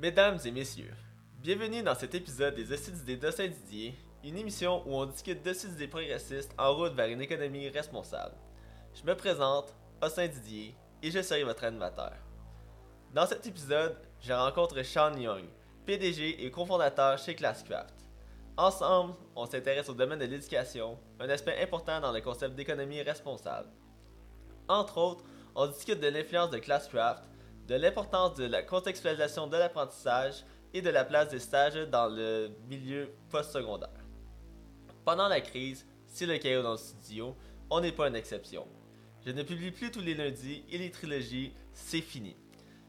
Mesdames et messieurs, bienvenue dans cet épisode des Assises d'idées de Saint-Didier, une émission où on discute d'assises d'idées progressistes en route vers une économie responsable. Je me présente, Austin Didier, et je serai votre animateur. Dans cet épisode, je rencontre Sean Young, PDG et cofondateur chez Classcraft. Ensemble, on s'intéresse au domaine de l'éducation, un aspect important dans le concept d'économie responsable. Entre autres, on discute de l'influence de Classcraft, de l'importance de la contextualisation de l'apprentissage et de la place des stages dans le milieu postsecondaire. Pendant la crise, c'est le chaos dans le studio, on n'est pas une exception. Je ne publie plus tous les lundis et les trilogies, c'est fini.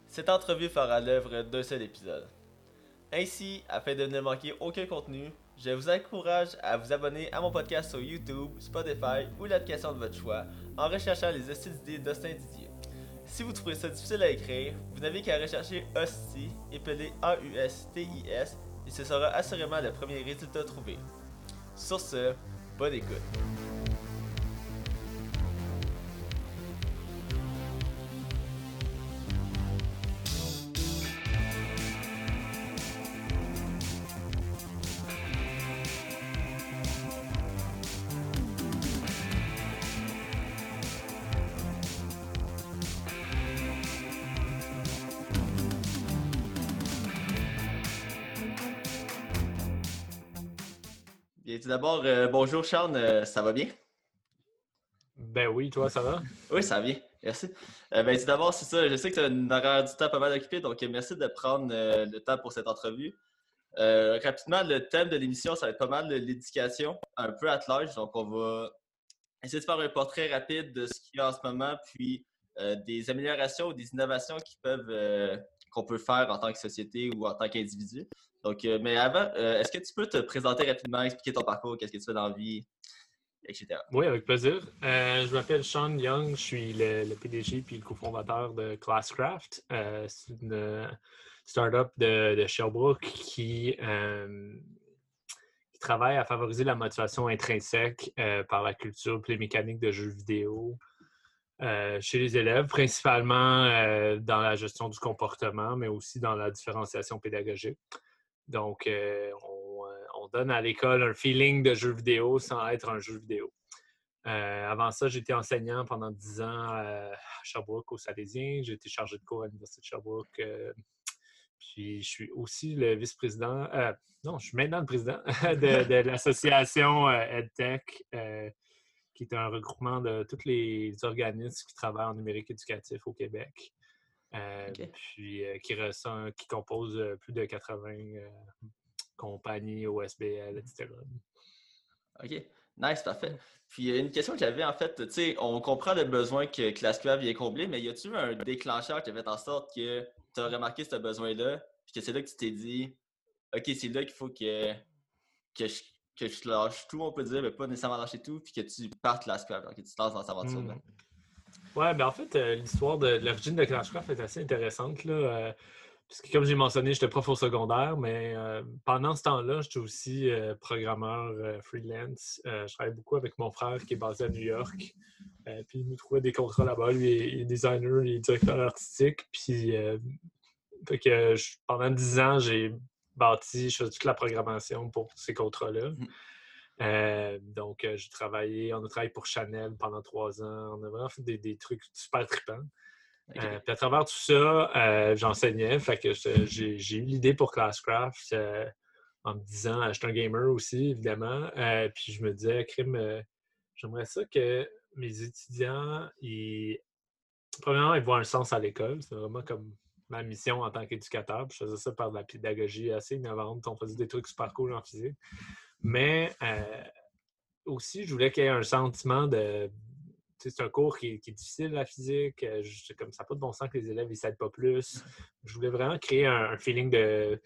Cette entrevue fera l'œuvre d'un seul épisode. Ainsi, afin de ne manquer aucun contenu, je vous encourage à vous abonner à mon podcast sur YouTube, Spotify ou l'application de votre choix en recherchant les astuces d'idées d'Austin Didier. Si vous trouvez ça difficile à écrire, vous n'avez qu'à rechercher Hostie, épelé A-U-S-T-I-S, et ce sera assurément le premier résultat trouvé. Sur ce, bonne écoute. D'abord, euh, bonjour Sean, euh, ça va bien? Ben oui, toi, ça va? Oui, ça va bien, merci. Euh, ben, tout d'abord, c'est ça, je sais que tu as une horaire du temps pas mal occupé, donc merci de prendre le temps pour cette entrevue. Rapidement, le thème de l'émission, ça va être pas mal l'éducation, un peu à large, donc on va essayer de faire un portrait rapide de ce qu'il y a en ce moment, puis des améliorations ou des innovations qui peuvent qu'on peut faire en tant que société ou en tant qu'individu. Donc, euh, mais avant, euh, est-ce que tu peux te présenter rapidement, expliquer ton parcours, qu'est-ce que tu fais dans la vie, etc. Oui, avec plaisir. Euh, je m'appelle Sean Young, je suis le, PDG puis le cofondateur de Classcraft. C'est une startup de, de Sherbrooke qui, qui travaille à favoriser la motivation intrinsèque par la culture et les mécaniques de jeux vidéo euh, chez les élèves, principalement euh, dans la gestion du comportement, mais aussi dans la différenciation pédagogique. Donc, euh, on, on donne à l'école un feeling de jeu vidéo sans être un jeu vidéo. Avant ça, j'étais enseignant pendant 10 ans à Sherbrooke, au Salésien. J'ai été chargé de cours à l'Université de Sherbrooke. puis, je suis aussi le vice-président, non, je suis maintenant le président de, de l'association EdTech, qui est un regroupement de tous les organismes qui travaillent en numérique éducatif au Québec. Euh. Puis euh, qui, ressent, qui compose euh, plus de 80 euh, compagnies OSBL, etc. OK. Nice, parfait. Puis une question que j'avais, en fait, tu sais, on comprend le besoin que ClassCraft vient combler, mais y a-tu un déclencheur qui a fait en sorte que tu as remarqué ce besoin-là, puis que c'est là que tu t'es dit, OK, c'est là qu'il faut que, que, je, que je lâche tout, on peut dire, mais pas nécessairement lâcher tout, puis que tu partes ClassCraft, alors que tu te lances dans cette aventure-là. Mm. Ouais, ben en fait, euh, l'histoire de l'origine de Clashcraft est assez intéressante. Là, euh, puisque, comme j'ai mentionné, j'étais prof au secondaire, mais euh, pendant ce temps-là, j'étais aussi programmeur freelance. Je travaillais beaucoup avec mon frère qui est basé à New York. Puis il nous trouvait des contrats là-bas. Lui, il est designer, il est directeur artistique. Puis fait pendant dix ans, j'ai bâti, je faisais toute la programmation pour ces contrats-là. Mhm. Euh, donc, euh, j'ai travaillé, on a travaillé pour Chanel pendant trois ans. On a vraiment fait des, des trucs super trippants. OK. Euh, puis à travers tout ça, euh, j'enseignais. Fait que j'ai eu l'idée pour Classcraft en me disant, euh, j'étais un gamer aussi, évidemment. Puis je me disais, crime, j'aimerais ça que mes étudiants, ils... premièrement, ils voient un sens à l'école. C'est vraiment comme ma mission en tant qu'éducateur. Je faisais ça par de la pédagogie assez innovante. On faisait des trucs super cool en physique. Mais euh, aussi, je voulais qu'il y ait un sentiment de. C'est un cours qui, est- difficile, la physique. euh, comme ça n'a pas de bon sens que les élèves ne s'aident pas plus. Je voulais vraiment créer un, feeling de,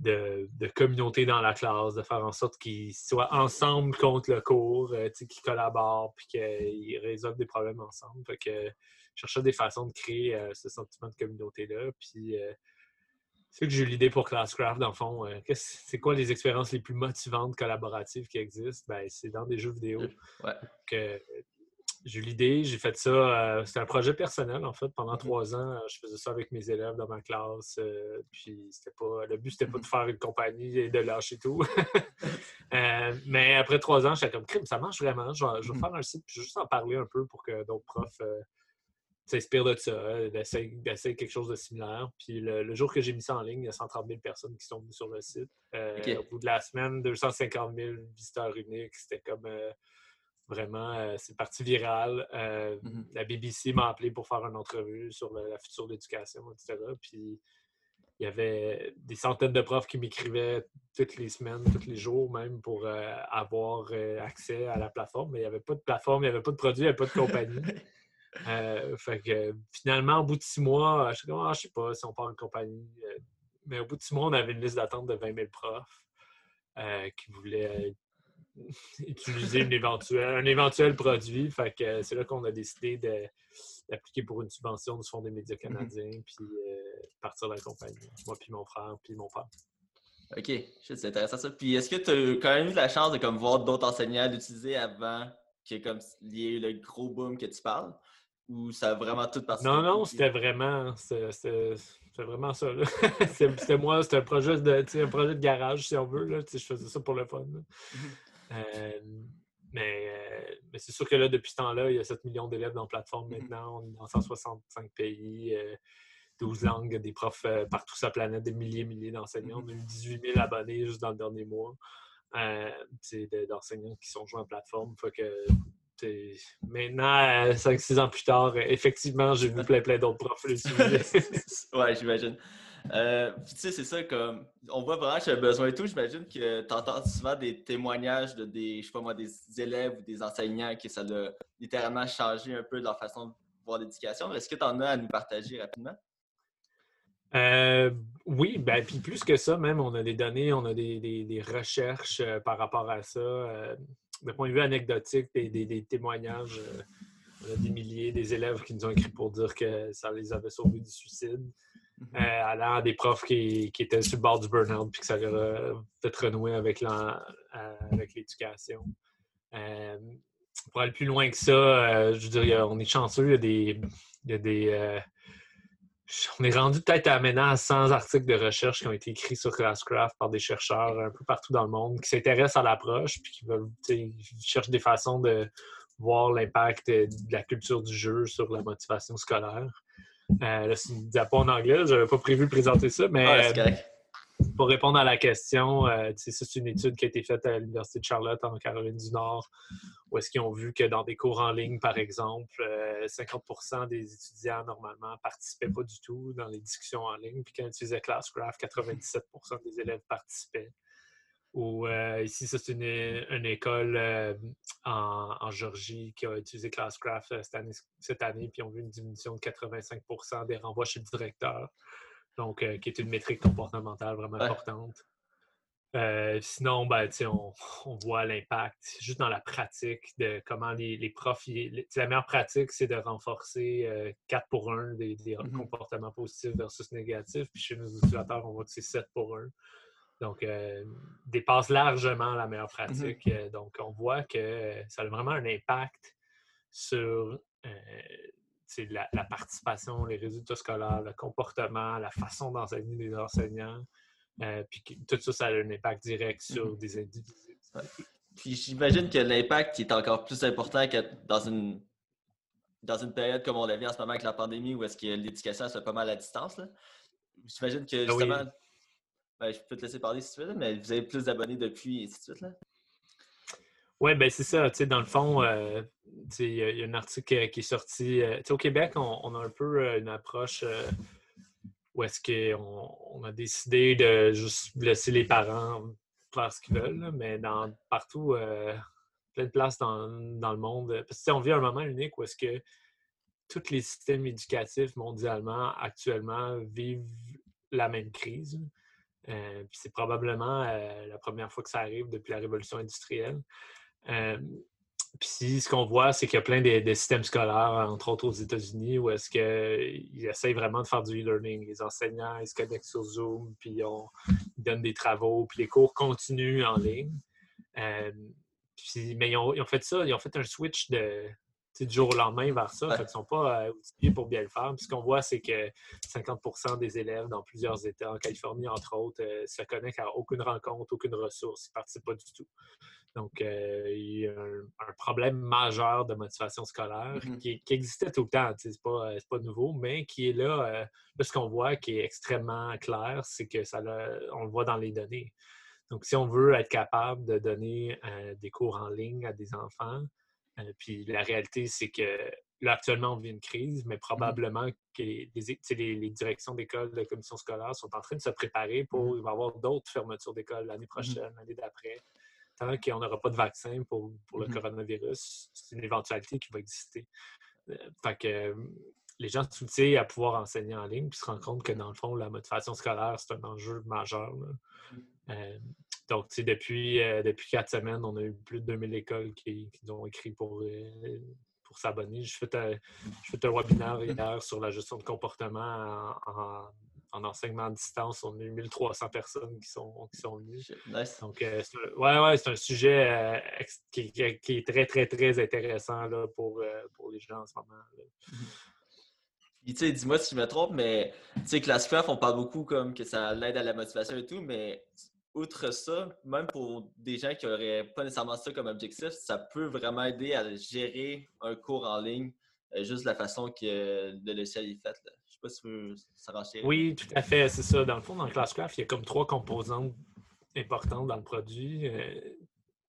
de, communauté dans la classe, de faire en sorte qu'ils soient ensemble contre le cours, euh, qu'ils collaborent, puis qu'ils résolvent des problèmes ensemble. Cherchais des façons de créer euh, ce sentiment de communauté-là. Puis euh, c'est que j'ai eu l'idée pour Classcraft, dans le fond. euh, c'est quoi les expériences les plus motivantes collaboratives qui existent? Ben, c'est dans des jeux vidéo. Ouais. que j'ai eu l'idée, j'ai fait ça. Euh, c'était un projet personnel, en fait. Pendant Mhm. trois ans, je faisais ça avec mes élèves dans ma classe. puis c'était pas. Le but, c'était pas de faire une compagnie et de lâcher tout. Mais après trois ans, j'étais comme crime, ça marche vraiment. Je vais, je vais Mhm. faire un site puis juste en parler un peu pour que d'autres profs s'inspirent de ça, euh, d'essayer quelque chose de similaire. Puis le, le jour que j'ai mis ça en ligne, il y a 130 000 personnes qui sont venues sur le site. Euh. Au bout de la semaine, 250 000 visiteurs uniques. C'était comme euh, vraiment, euh, c'est parti viral. Mhm. La BBC m'a appelé pour faire une entrevue sur le- la future de l'éducation, etc. Puis il y avait des centaines de profs qui m'écrivaient toutes les semaines, tous les jours même pour avoir accès à la plateforme. Mais il n'y avait pas de plateforme, il n'y avait pas de produit, il n'y avait pas de compagnie. Euh, fait que finalement, au bout de six mois, je suis comme, ah, je sais pas si on part une compagnie. Euh, Mais au bout de six mois, on avait une liste d'attente de 20 000 profs euh, qui voulaient euh, utiliser une éventuelle- un éventuel produit. Fait que euh, c'est là qu'on a décidé d'appliquer pour une subvention du Fonds des médias canadiens, puis euh, partir de la compagnie. Moi, puis mon frère, puis mon père. Ok, c'est intéressant ça. Puis est-ce que tu as quand même eu la chance de comme, voir d'autres enseignants l'utiliser avant qu'il ait y ait eu le gros boom que tu parles? Ou ça a vraiment tout parti? Non, non, c'était vraiment, c'était- vraiment ça. C'était moi, c'était un projet de, un projet de garage, si on veut. Là. Je faisais ça pour le fun. Mhm. Euh, mais euh, mais c'est sûr que là, depuis ce temps-là, il y a 7 millions d'élèves dans la plateforme Mhm. maintenant. On est dans 165 pays, euh, 12 langues, des profs euh, partout sur la planète, des milliers et milliers d'enseignants. Mhm. On a eu 18 000 abonnés juste dans le dernier mois euh, de- d'enseignants qui sont joués en plateforme. Fait que, maintenant, 5-6 ans plus tard, euh, effectivement, j'ai vu plein, plein d'autres profs l'utiliser. ouais, j'imagine. Euh, tu sais, c'est ça, comme on voit vraiment y a besoin et tout. J'imagine que tu entends souvent des témoignages de des, je sais pas moi, des élèves ou des enseignants que ça a littéralement changé un peu leur façon de voir l'éducation. Est-ce que tu en as à nous partager rapidement? Euh, oui, ben, puis plus que ça, même, on a des données, on a des, des- des recherches euh, par rapport à ça. De point de vue anecdotique, des, des- des témoignages, euh, on a des milliers des élèves qui nous ont écrit pour dire que ça les avait sauvés du suicide. Euh, allant à des profs qui, qui étaient sur le bord du burn-out puis que ça leur a peut-être renoué avec euh, l'éducation. Euh, pour aller plus loin que ça, euh, je a- on est chanceux, il y a des. il y a des on est rendu peut-être à maintenant à 100 articles de recherche qui ont été écrits sur Classcraft par des chercheurs un peu partout dans le monde qui s'intéressent à l'approche puis qui veulent, cherchent des façons de voir l'impact de la culture du jeu sur la motivation scolaire. Euh, là, c'est une diapo en anglais, j'avais pas prévu de présenter ça, mais euh. Pour répondre à la question, euh, c'est une étude qui a été faite à l'Université de Charlotte en Caroline du Nord, où est-ce qu'ils ont vu que dans des cours en ligne, par exemple, euh, 50% des étudiants, normalement, participaient pas du tout dans les discussions en ligne. Puis quand ils utilisaient Classcraft, 97% des élèves participaient. Ou euh, ici, c'est une, école euh, en, en Georgie qui a utilisé Classcraft euh, cette année, cette année, puis ont vu une diminution de 85% des renvois chez le directeur. Donc, euh, qui est une métrique comportementale vraiment Ouais. importante. Euh, sinon, ben, on, on voit l'impact juste dans la pratique de comment les, les profs. les- la meilleure pratique, c'est de renforcer euh, 4 pour 1 des, des Mhm. comportements positifs versus négatifs. Puis chez nos utilisateurs, on voit que c'est 7 pour 1. Donc, euh, dépasse largement la meilleure pratique. Euh, donc, on voit que euh, ça a vraiment un impact sur euh, la, la participation, les résultats scolaires, le comportement, la façon d'enseigner des enseignants. Euh, puis tout ça, ça a un impact direct sur Mhm. des individus. Puis j'imagine que l'impact est encore plus important que dans une dans une période comme on la vit en ce moment avec la pandémie où est-ce que l'éducation se fait pas mal à distance. J'imagine que Ah oui. justement, ben, je peux te laisser parler si tu veux, mais vous avez plus d'abonnés depuis et ainsi de suite. Là. Oui, ben c'est ça. Dans le fond, euh, il y, a- un article euh, qui est sorti. euh, au Québec, on, a un peu une approche où est-ce qu'on on a décidé de juste laisser les parents faire ce qu'ils veulent, mais dans, partout, plein de places dans, dans le monde. Parce que on vit un moment unique où est-ce que tous les systèmes éducatifs mondialement actuellement vivent la même crise. C'est probablement la première fois que ça arrive depuis la révolution industrielle. Euh, puis ce qu'on voit, c'est qu'il y a plein de, de systèmes scolaires, entre autres aux États-Unis, où est-ce qu'ils essayent vraiment de faire du e-learning. Les enseignants, ils se connectent sur Zoom, puis ils, donnent des travaux, puis les cours continuent en ligne. Euh, puis, mais ils ont, ils ont fait ça, ils ont fait un switch de, du jour au lendemain vers ça. Ils ne sont pas euh, outillés pour bien le faire. Puis ce qu'on voit, c'est que 50% des élèves dans plusieurs États, en Californie entre autres, euh, se connectent à aucune rencontre, aucune ressource. Ils ne participent pas du tout. Donc, euh, il y a un, problème majeur de motivation scolaire mm-hmm. qui, existait tout le temps. Ce n'est pas, pas, nouveau, mais qui est là. ce qu'on voit qui est extrêmement clair, c'est que ça on le voit dans les données. Donc, si on veut être capable de donner des cours en ligne à des enfants, euh, puis la réalité, c'est que là, actuellement, on vit une crise, mais mmh probablement que les, les, directions d'école, les commissions scolaires sont en train de se préparer pour. Mmh il va y avoir d'autres fermetures d'école l'année mmh prochaine, l'année d'après. Tant qu'on n'aura pas de vaccin pour, pour le coronavirus, c'est une éventualité qui va exister. Euh, fait que les gens sont à pouvoir enseigner en ligne puis se rendent compte que dans le fond, la motivation scolaire, c'est un enjeu majeur. Euh, donc, depuis, euh, depuis quatre semaines, on a eu plus de 2000 écoles qui, ont écrit pour, euh, pour s'abonner. Je fais un, un webinaire hier sur la gestion de comportement en, enseignement à distance. On a eu 1300 personnes qui sont, qui sont venues. Donc, c'est ouais, ouais, c'est un sujet qui, est très, très, très intéressant là, pour, pour les gens en ce moment. tu sais, dis-moi si je me trompe, mais tu sais, Classcraft, on parle beaucoup comme que ça l'aide à la motivation et tout, mais outre ça, même pour des gens qui n'auraient pas nécessairement ça comme objectif, ça peut vraiment aider à gérer un cours en ligne, euh, juste la façon que le logiciel est fait. Oui, tout à fait, c'est ça. Dans le fond, dans Classcraft, il y a comme trois composantes importantes dans le produit.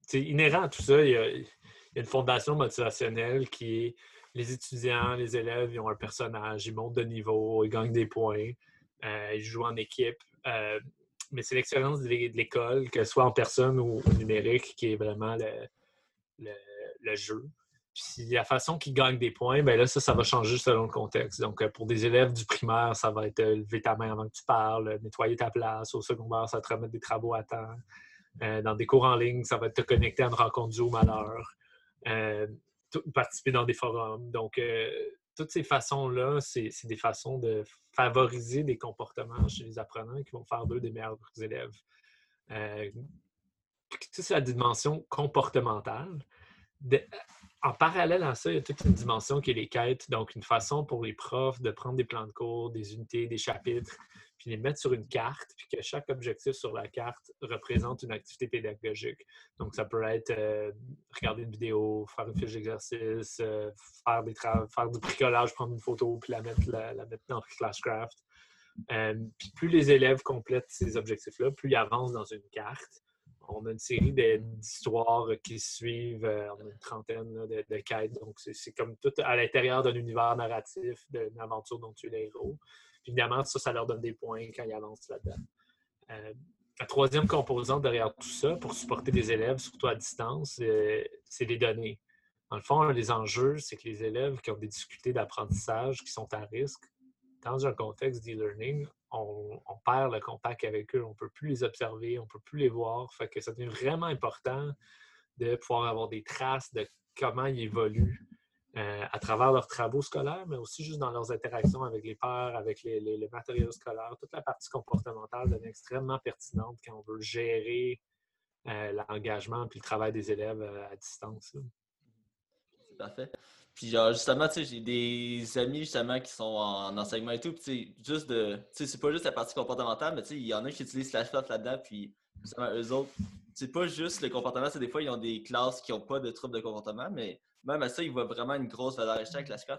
c'est euh, inhérent à tout ça, il y, a, une fondation motivationnelle qui est les étudiants, les élèves, ils ont un personnage, ils montent de niveau, ils gagnent des points, euh, ils jouent en équipe mais c'est l'expérience de l'école, que ce soit en personne ou numérique, qui est vraiment le, jeu. Puis la façon qu'ils gagnent des points, ben là, ça, ça va changer selon le contexte. Donc, euh, pour des élèves du primaire, ça va être euh, lever ta main avant que tu parles, nettoyer ta place. Au secondaire, ça va te remettre des travaux à temps. Euh, dans des cours en ligne, ça va te connecter à une rencontre Zoom à l'heure. participer dans des forums. Donc, toutes ces façons-là, c'est des façons de favoriser des comportements chez les apprenants qui vont faire d'eux des meilleurs élèves. Euh, c'est la dimension comportementale. En parallèle à ça, il y a toute une dimension qui est les quêtes, donc une façon pour les profs de prendre des plans de cours, des unités, des chapitres, puis les mettre sur une carte, puis que chaque objectif sur la carte représente une activité pédagogique. Donc, ça peut être euh, regarder une vidéo, faire une fiche d'exercice, euh, faire, du bricolage, prendre une photo, puis la mettre, la, mettre dans. Euh, puis plus les élèves complètent ces objectifs-là, plus ils avancent dans une carte. On a une série d'histoires qui suivent, on a une trentaine de, de, quêtes. Donc, c'est comme tout à l'intérieur d'un univers narratif, d'une aventure dont tu es le héros évidemment, ça, ça leur donne des points quand ils avancent là-dedans. Euh, la troisième composante derrière tout ça, pour supporter des élèves, surtout à distance, euh, c'est les données. Dans le fond, un des enjeux, c'est que les élèves qui ont des difficultés d'apprentissage, qui sont à risque, dans un contexte d'e-learning, on, perd le contact avec eux, on ne peut plus les observer, on ne peut plus les voir. Fait ça devient vraiment important de pouvoir avoir des traces de comment ils évoluent euh, à travers leurs travaux scolaires, mais aussi juste dans leurs interactions avec les pairs, avec les, les, matériaux scolaires. Toute la partie comportementale devient extrêmement pertinente quand on veut gérer euh, l'engagement et le travail des élèves euh, à distance. C'est parfait. Puis genre, justement, tu sais, j'ai des amis justement qui sont en enseignement et tout, puis juste de, tu sais, c'est pas juste la partie comportementale, mais tu sais, il y en a qui utilisent Slashcraft là-dedans, puis justement, eux autres, c'est pas juste le comportement, c'est des fois, ils ont des classes qui n'ont pas de troubles de comportement, mais même à ça, il voit vraiment une grosse valeur ajoutée avec la Je trouve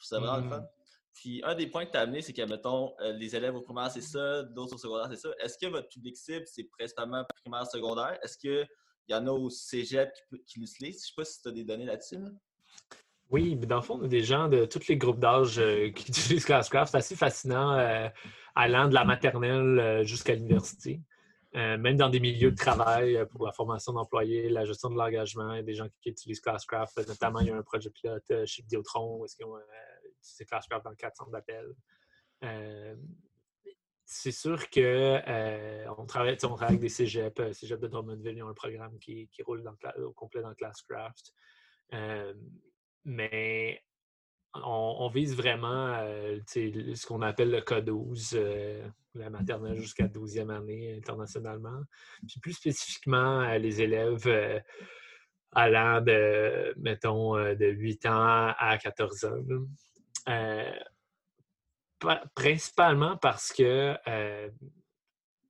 ça vraiment le fun. Mm. Puis un des points que tu as amené, c'est que, mettons, euh, les élèves au primaire, c'est ça, d'autres au secondaire, c'est ça. Est-ce que votre public cible, c'est principalement primaire, secondaire? Est-ce qu'il y en a au cégep qui, qui l'utilisent? Je sais pas si tu as des données là-dessus. Oui, mais dans le fond, on a des gens de tous les groupes d'âge euh, qui utilisent Classcraft. C'est assez fascinant, euh, allant de la maternelle jusqu'à l'université. Euh, même dans des milieux de travail euh, pour la formation d'employés, la gestion de l'engagement, il y a des gens qui, utilisent Classcraft. Notamment, il y a un projet pilote euh, chez Vidéotron où ils ont utilisé Classcraft dans le cadre centres d'appel. c'est sûr qu'on on travaille, travaille avec des cégeps. Cégep de Drummondville, ils ont un programme qui, roule au complet dans Classcraft. Mais on, vise vraiment ce qu'on appelle le code 12 la maternelle jusqu'à 12e année internationalement. Puis plus spécifiquement, les élèves, euh, allant de, mettons, de 8 ans à 14 ans. principalement parce que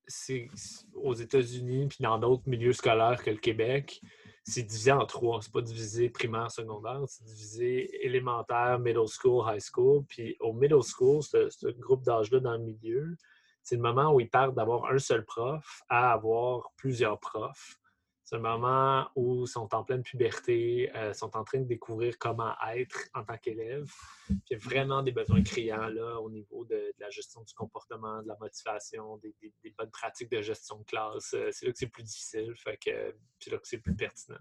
c'est aux États-Unis puis dans d'autres milieux scolaires que le Québec, c'est divisé en trois. C'est pas divisé primaire, secondaire, c'est divisé élémentaire, middle school, high school. Puis au middle school, ce, groupe d'âge-là dans le milieu, c'est le moment où ils partent d'avoir un seul prof à avoir plusieurs profs. C'est le moment où ils sont en pleine puberté, euh, sont en train de découvrir comment être en tant qu'élève. il y a vraiment des besoins criants là, au niveau de, la gestion du comportement, de la motivation, des, bonnes pratiques de gestion de classe. Euh, c'est là que c'est plus difficile, fait que c'est là que c'est plus pertinent.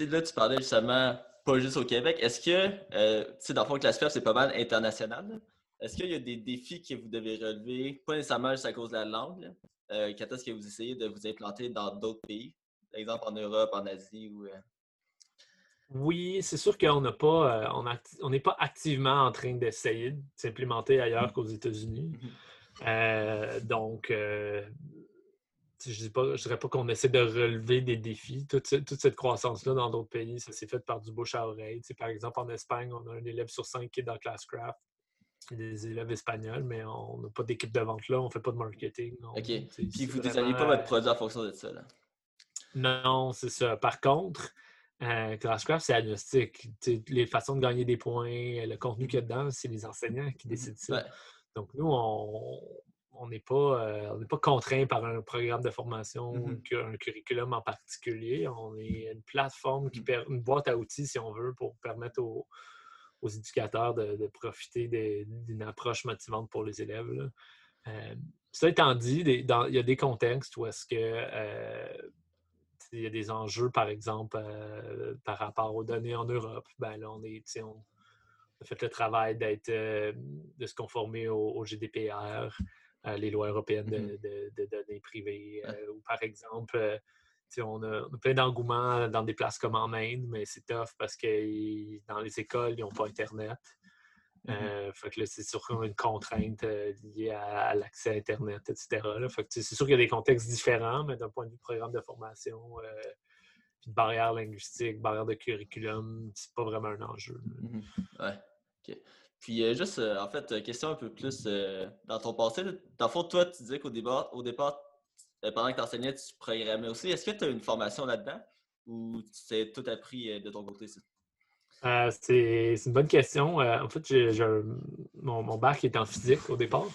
Là, tu parlais justement pas juste au Québec. Est-ce que, euh, dans le fond, Classe c'est pas mal international. Est-ce qu'il y a des défis que vous devez relever, pas nécessairement juste à cause de la langue? Quand est-ce que vous essayez de vous implanter dans d'autres pays? Par exemple en Europe, en Asie ou. Euh? Oui, c'est sûr qu'on n'a pas, euh, on n'est pas activement en train d'essayer de s'implémenter ailleurs mmh. qu'aux États-Unis. Mmh euh, donc, je ne dirais pas qu'on essaie de relever des défis. Toute, cette croissance-là dans d'autres pays, ça s'est fait par du bouche à oreille. par exemple, en Espagne, on a un élève sur cinq qui est dans Classcraft. Des élèves espagnols, mais on n'a pas d'équipe de vente là, on ne fait pas de marketing. OK. Puis vous ne désignez pas votre produit en fonction de ça. Là? Non, c'est ça. Par contre, euh, Classcraft, c'est agnostique. les façons de gagner des points, le contenu qu'il y a dedans, c'est les enseignants qui décident ça. Donc, nous, on n'est pas, euh, pas contraint par un programme de formation ou mm-hmm. un curriculum en particulier. On est une plateforme, qui mm. une boîte à outils, si on veut, pour permettre aux, éducateurs de, profiter d'une approche motivante pour les élèves. Euh, ça étant dit, il y a des contextes où est-ce que euh, il y a des enjeux, par exemple, euh, par rapport aux données en Europe. Ben là, on, est, on a fait le travail d'être, euh, de se conformer au, GDPR, euh, les lois européennes de, mm-hmm. données privées. ou par exemple, on a, on a, plein d'engouement dans des places comme en Inde, mais c'est tough parce que dans les écoles, ils n'ont pas Internet. Mmh euh, fait que là, c'est sûr une contrainte euh, liée à, l'accès à Internet, etc. Fait que c'est sûr qu'il y a des contextes différents, mais d'un point de vue programme de formation, euh, puis de barrière linguistique, barrière de curriculum, c'est pas vraiment un enjeu. Mmh ouais. OK. Puis juste, en fait, question un peu plus dans ton passé. Dans le fond, toi, tu disais qu'au départ, au départ pendant que tu enseignais, tu programmais aussi. Est-ce que tu as une formation là-dedans? Ou tu t'es tout appris de ton côté? Euh, c'est une bonne question. Euh, en fait, mon, mon, bac est en physique au départ.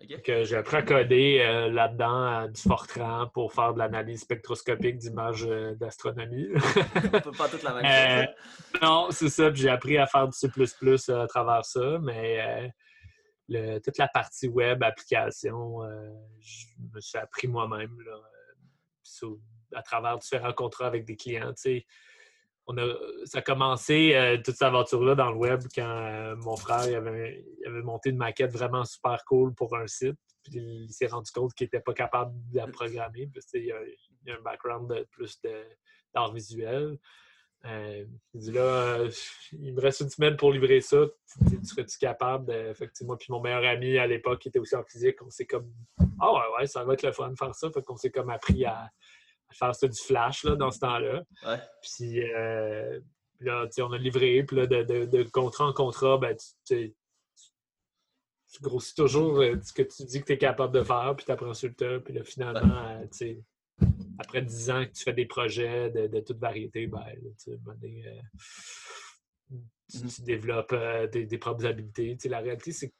J'ai appris à coder euh, là-dedans du Fortran pour faire de l'analyse spectroscopique d'images d'astronomie. pas toute la même chose. Non, c'est ça. J'ai appris à faire du C à travers ça, mais toute la partie web, application, je me suis appris moi-même à travers différents contrats avec des clients ça a commencé euh, toute cette aventure-là dans le web quand euh, mon frère avait, monté une maquette vraiment super cool pour un site. Puis il s'est rendu compte qu'il n'était pas capable de la programmer. il, y a, un background de, plus d'art visuel. Euh, il dit là, il me reste une semaine pour livrer ça. Tu, serais-tu capable. Effectivement, puis mon meilleur ami à l'époque, qui était aussi en physique, on s'est comme. Ah ouais, ouais, ça va être le fun de faire ça. Fait qu'on s'est comme appris à, faire ça du flash là, dans ce temps-là. Puis euh, là, on a livré, puis là, de, de, de, contrat en contrat, ben, tu, tu, grossis toujours euh, ce que tu dis que tu es capable de faire, puis tu apprends sur le tas, puis là, finalement, euh, après 10 ans que tu fais des projets de, de toute variété, ben, tu, mm-hmm. tu, développes des, des, propres habiletés. la réalité, c'est que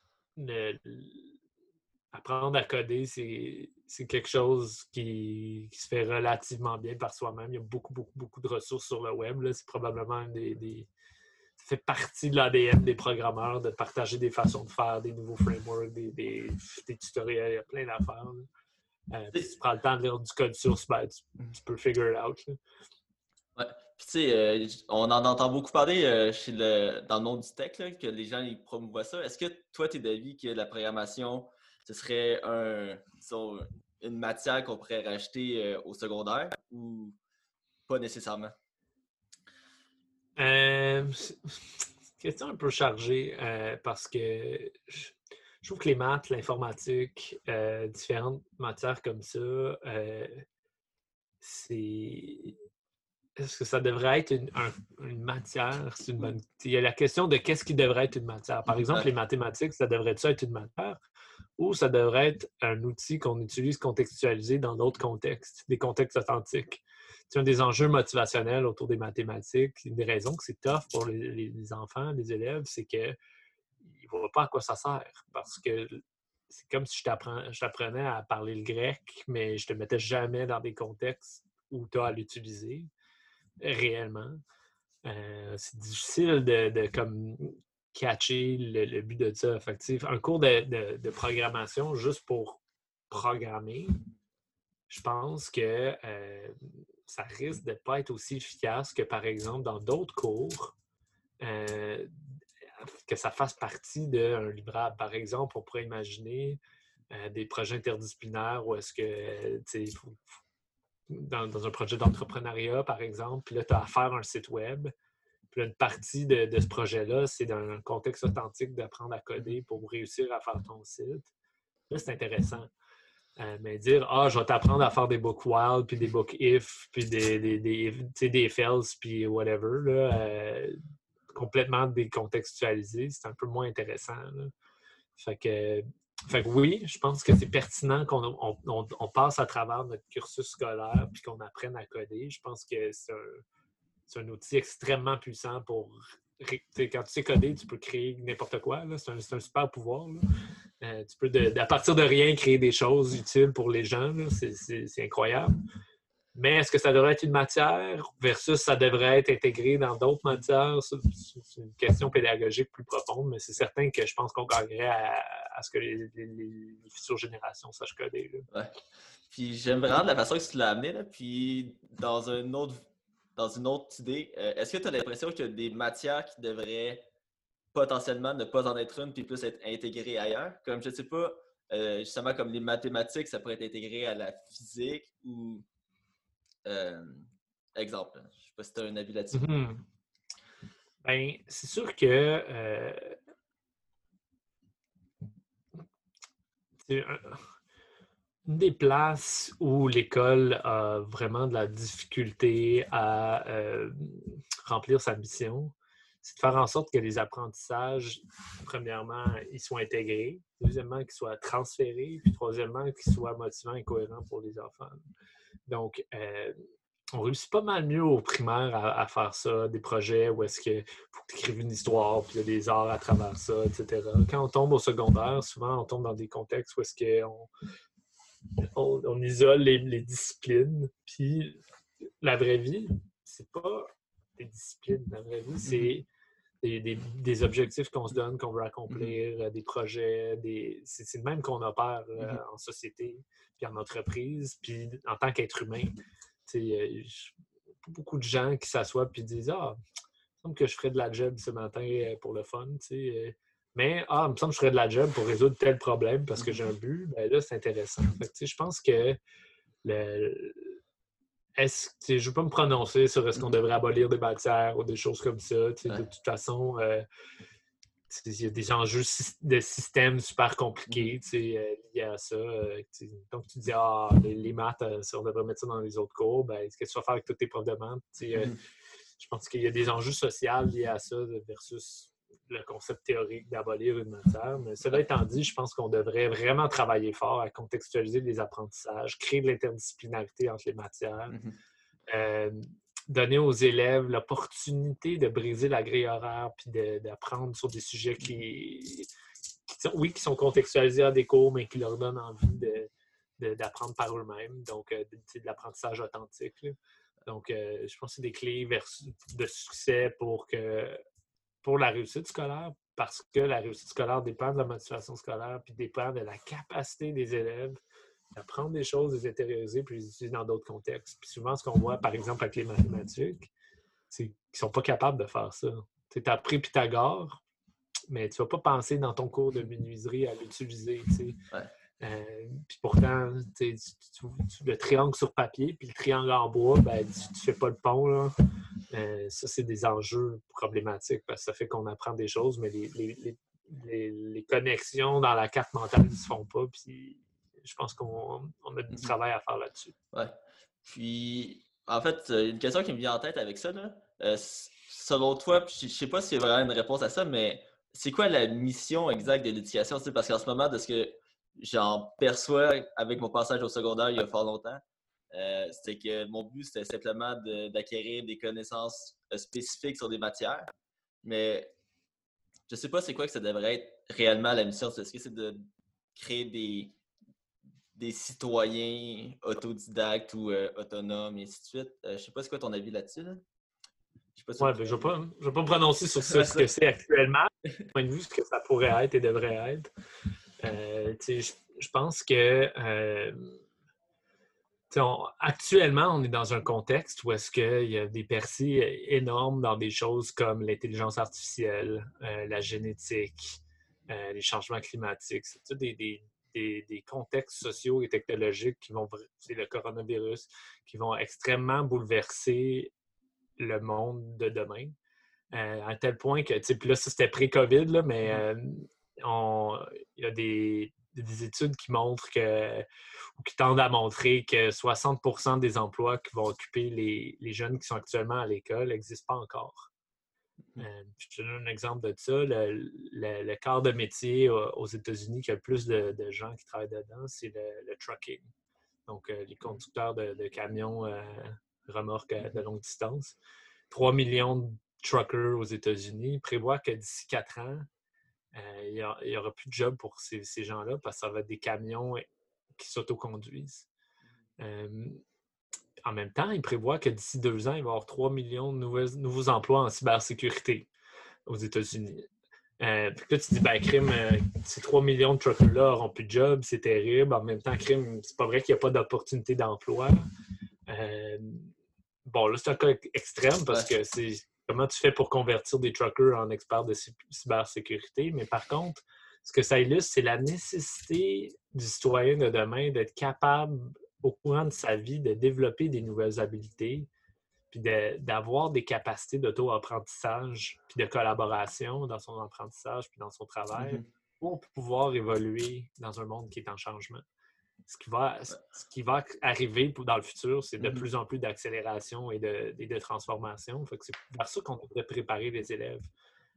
apprendre à coder, c'est quelque chose qui, se fait relativement bien par soi-même. Il y a beaucoup, beaucoup, beaucoup de ressources sur le web. C'est probablement des, Ça fait partie de l'ADN des programmeurs de partager des façons de faire, des nouveaux frameworks, des, tutoriels. Il y a plein d'affaires. Euh, si tu prends le temps de lire du code source, ben, tu, peux figure it out. Ouais. Puis, tu sais, euh, on en entend beaucoup parler euh, chez le, dans le monde du tech, que les gens ils promouvoient ça. Est-ce que toi, tu es d'avis que la programmation ce serait un, une matière qu'on pourrait rajouter euh, au secondaire ou pas nécessairement? Euh, question un peu chargée euh, parce que je, trouve que les maths, l'informatique, différentes matières comme ça, c'est est-ce que ça devrait être une, matière? Il y a la question de qu'est-ce qui devrait être une matière? Par exemple, les mathématiques, ça devrait être une matière? Ou ça devrait être un outil qu'on utilise contextualisé dans d'autres contextes, des contextes authentiques? C'est un des enjeux motivationnels autour des mathématiques. Une des raisons que c'est tough pour les, enfants, les élèves, c'est qu'ils ne voient pas à quoi ça sert. Parce que c'est comme si je t'apprenais à parler le grec, mais je ne te mettais jamais dans des contextes où tu as à l'utiliser réellement. Euh, c'est difficile de, comme catcher le, but de ça. un cours de, programmation juste pour programmer, je pense que euh, ça risque de ne pas être aussi efficace que, par exemple, dans d'autres cours, euh, que ça fasse partie d'un livrable. Par exemple, on pourrait imaginer des projets interdisciplinaires où est-ce que dans, un projet d'entrepreneuriat, par exemple, puis là, tu as à faire un site web. Puis une partie de, ce projet-là, c'est dans un contexte authentique d'apprendre à coder pour réussir à faire ton site. Là, c'est intéressant. Euh, mais dire, ah, je vais t'apprendre à faire des book wild, puis des book if, puis des, des, des, des puis whatever, là, euh, complètement décontextualisé, c'est un peu moins intéressant. Fait oui, je pense que c'est pertinent qu'on passe à travers notre cursus scolaire puis qu'on apprenne à coder. Je pense que c'est un, outil extrêmement puissant pour. Quand tu sais coder, tu peux créer n'importe quoi. C'est un, super pouvoir. Euh, tu peux, à partir de rien, créer des choses utiles pour les gens. C'est incroyable. Mais est-ce que ça devrait être une matière versus ça devrait être intégré dans d'autres matières? C'est une question pédagogique plus profonde, mais c'est certain que je pense qu'on gagnerait à, ce que les, futures générations sachent coder. Ouais. Puis j'aime vraiment la façon que tu l'as amené. Là. Puis dans, un autre, dans une autre idée, euh, est-ce que tu as l'impression qu'il y a des matières qui devraient potentiellement ne pas en être une puis plus être intégrées ailleurs? Comme je ne sais pas, euh, justement comme les mathématiques, ça pourrait être intégré à la physique ou euh, exemple, je sais pas si tu as un avis là-dessus. Mm-hmm. Ben, c'est sûr que euh, une des places où l'école a vraiment de la difficulté à euh, remplir sa mission, c'est de faire en sorte que les apprentissages, premièrement, ils soient intégrés, deuxièmement, qu'ils soient transférés, puis troisièmement, qu'ils soient motivants et cohérents pour les enfants. Donc, euh, on réussit pas mal mieux au primaire à, faire ça, des projets où est-ce qu'il faut que tu écrives une histoire, puis il y a des arts à travers ça, etc. Quand on tombe au secondaire, souvent on tombe dans des contextes où est-ce qu'on on, isole les, disciplines, puis la vraie vie, c'est pas des disciplines. La vraie vie, c'est des, objectifs qu'on se donne, qu'on veut accomplir, euh, des projets, des... c'est le même qu'on opère euh, mm-hmm. en société, puis en entreprise, puis en tant qu'être humain. A beaucoup de gens qui s'assoient et disent Ah, il me semble que je ferais de la job ce matin euh, pour le fun. Mais ah, il me semble que je ferais de la job pour résoudre tel problème parce que j'ai un but. Ben là, c'est intéressant. je pense que le, est-ce je ne veux pas me prononcer sur est-ce qu'on devrait abolir des matières ou des choses comme ça. De toute façon, euh, il y a des enjeux de système super compliqués mm-hmm. euh, liés à ça. Euh, donc, tu dis, ah, les, maths, si on devrait mettre ça dans les autres cours, ben, qu'est-ce que tu vas faire avec toutes tes profs de maths? Mm-hmm. Je pense qu'il y a des enjeux sociaux liés à ça versus le concept théorique d'abolir une matière. Mais cela étant dit, je pense qu'on devrait vraiment travailler fort à contextualiser les apprentissages, créer de l'interdisciplinarité entre les matières, mm-hmm. euh, donner aux élèves l'opportunité de briser la grille horaire puis d'apprendre sur des sujets qui, sont, oui, qui sont contextualisés à des cours, mais qui leur donnent envie d'apprendre par eux-mêmes. Donc, euh, de l'apprentissage authentique. Donc, euh, je pense que c'est des clés de succès pour que pour la réussite scolaire parce que la réussite scolaire dépend de la motivation scolaire puis dépend de la capacité des élèves d'apprendre des choses, de les intérioriser puis les utiliser dans d'autres contextes. Puis souvent, ce qu'on voit, par exemple, avec les mathématiques, c'est qu'ils ne sont pas capables de faire ça. Tu as appris Pythagore, mais tu ne vas pas penser dans ton cours de menuiserie à l'utiliser. Euh, puis pourtant, tu, le triangle sur papier, puis le triangle en bois, ben, tu ne fais pas le pont. Là. Euh, ça, c'est des enjeux problématiques parce que ça fait qu'on apprend des choses, mais les, les, connexions dans la carte mentale ne se font pas. Puis je pense qu'on a du mm-hmm. travail à faire là-dessus. Ouais. Puis en fait, une question qui me vient en tête avec ça, là. selon toi, je ne sais pas y a vraiment une réponse à ça, mais c'est quoi la mission exacte de l'éducation? Parce qu'en ce moment, de ce que j'en perçois avec mon passage au secondaire il y a fort longtemps, euh, c'était que mon but, c'était simplement d'acquérir des connaissances euh, spécifiques sur des matières. Mais je ne sais pas c'est quoi que ça devrait être réellement la mission. Est-ce que c'est de créer des, des citoyens autodidactes ou euh, autonomes et ainsi de suite? je ne sais pas c'est quoi ton avis là-dessus. ouais, ben, je ne vais, pas me prononcer sur ce que c'est actuellement, point de vue ce que ça pourrait être et devrait être. je, je, pense que actuellement, on est dans un contexte où est-ce qu'il y a des percées énormes dans des choses comme l'intelligence artificielle, euh, la génétique, euh, les changements climatiques. C'est des, des, des, contextes sociaux et technologiques qui vont, c'est le coronavirus, qui vont extrêmement bouleverser le monde de demain. Euh, à tel point que, tu sais, puis là, ça c'était pré-COVID, mais mm-hmm. il y a des, des études qui montrent que, ou qui tendent à montrer que 60 des emplois qui vont occuper les, jeunes qui sont actuellement à l'école n'existent pas encore. Mmh. Euh, je te donne un exemple de ça. Le, le, quart de métier aux États-Unis qui a le plus de, gens qui travaillent dedans, c'est le, trucking. Donc, euh, les mmh. conducteurs de, camions euh, remorques de mmh. longue distance. 3 millions de truckers aux États-Unis prévoient que d'ici 4 ans, euh, il n'y aura plus de job pour ces, gens-là parce que ça va être des camions qui s'autoconduisent. Euh, en même temps, il prévoit que d'ici deux ans, il va y avoir 3 millions de nouveaux, emplois en cybersécurité aux États-Unis. Euh, puis là, tu dis, ben, crime, ces 3 millions de truckers-là n'auront plus de job, c'est terrible. En même temps, crime, c'est pas vrai qu'il n'y a pas d'opportunité d'emploi. bon, là, c'est un cas extrême parce que c'est comment tu fais pour convertir des truckers en experts de cybersécurité. Mais par contre, ce que ça illustre, c'est la nécessité du citoyen de demain d'être capable, au courant de sa vie, de développer des nouvelles habiletés, puis d'avoir des capacités d'auto-apprentissage, puis de collaboration dans son apprentissage, puis dans son travail, mm-hmm. pour pouvoir évoluer dans un monde qui est en changement ce qui va, ce qui va arriver dans le futur, c'est de mm-hmm. plus en plus d'accélération et de, de transformation. c'est vers ça qu'on devrait préparer les élèves.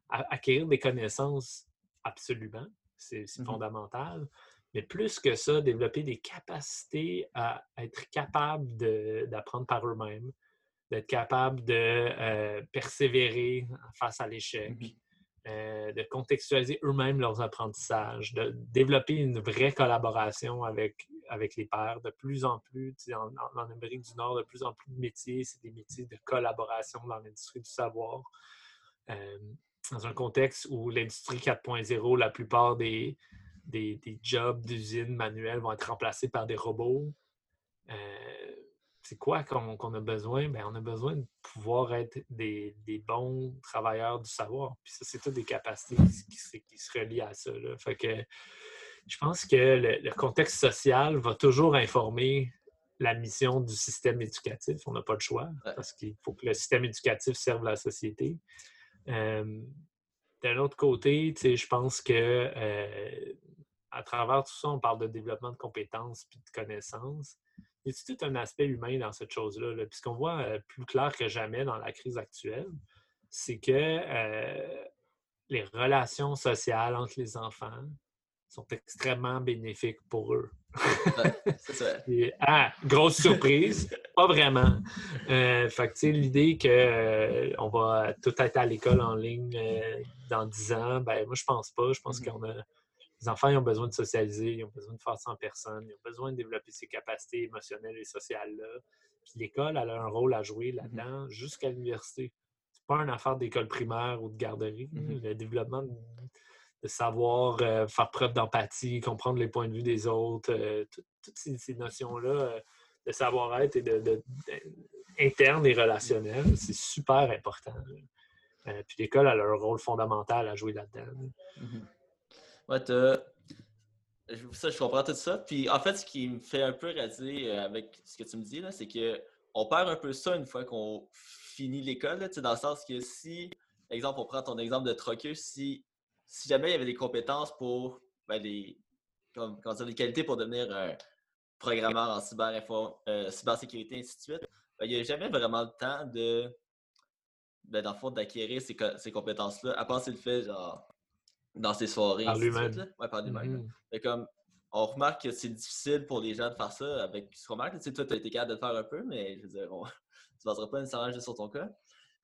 acquérir des connaissances, absolument, c'est mm-hmm. fondamental. Mais plus que ça, développer des capacités à être capable d'apprendre par eux-mêmes, d'être capable de euh, persévérer face à l'échec, mm-hmm. Euh, de contextualiser eux-mêmes leurs apprentissages, de développer une vraie collaboration avec, avec les pairs. De plus en plus, en, Amérique du Nord, de plus en plus de métiers, c'est des métiers de collaboration dans l'industrie du savoir. Euh, dans un contexte où l'industrie 4.0, la plupart des, des, jobs d'usine manuels vont être remplacés par des robots. Euh, c'est quoi qu'on a besoin? Bien, on a besoin de pouvoir être des, bons travailleurs du savoir. Puis ça, c'est toutes des capacités qui, se relient à ça. Fait que je pense que le, contexte social va toujours informer la mission du système éducatif. On n'a pas le choix parce qu'il faut que le système éducatif serve la société. D'un autre côté, je pense que euh, à travers tout ça, on parle de développement de compétences et de connaissances y a tout un aspect humain dans cette chose-là? Là? Puis ce qu'on voit euh, plus clair que jamais dans la crise actuelle, c'est que euh, les relations sociales entre les enfants sont extrêmement bénéfiques pour eux. ah, grosse surprise, pas vraiment. Euh, fait l'idée qu'on va tout être à l'école en ligne dans 10 ans, ben moi je pense pas. Je pense mm-hmm. qu'on a les enfants ils ont besoin de socialiser, ils ont besoin de faire ça en personne, ils ont besoin de développer ces capacités émotionnelles et sociales-là. Puis l'école, elle a un rôle à jouer mm-hmm. là-dedans jusqu'à l'université. C'est pas une affaire d'école primaire ou de garderie. Mm-hmm. Le développement de, savoir euh, faire preuve d'empathie, comprendre les points de vue des autres, euh, toutes ces, notions-là euh, de savoir-être et de, interne et relationnel, c'est super important. puis l'école a un rôle fondamental à jouer là-dedans. Ça, je comprends tout ça. Puis en fait, ce qui me fait un peu raser euh, avec ce que tu me dis, c'est qu'on perd un peu ça une fois qu'on finit l'école, dans le sens que si, exemple, on prend ton exemple de troqueux, si, si jamais il y avait des compétences pour ben, comme, des qualités pour devenir un programmeur en cyber euh, cybersécurité, ainsi de suite, ben, il n'y a jamais vraiment le temps de, ben, dans le fond, d'acquérir ces, ces compétences-là, à part s'il le fait, genre, dans ses soirées. Par lui-même. Ouais, par lui-même. Mm-hmm. comme, on remarque que c'est difficile pour les gens de faire ça avec ce qu'on remarque. Tu sais, toi, tu as été capable de le faire un peu, mais je veux dire, on... tu ne baseras pas nécessairement juste sur ton cas.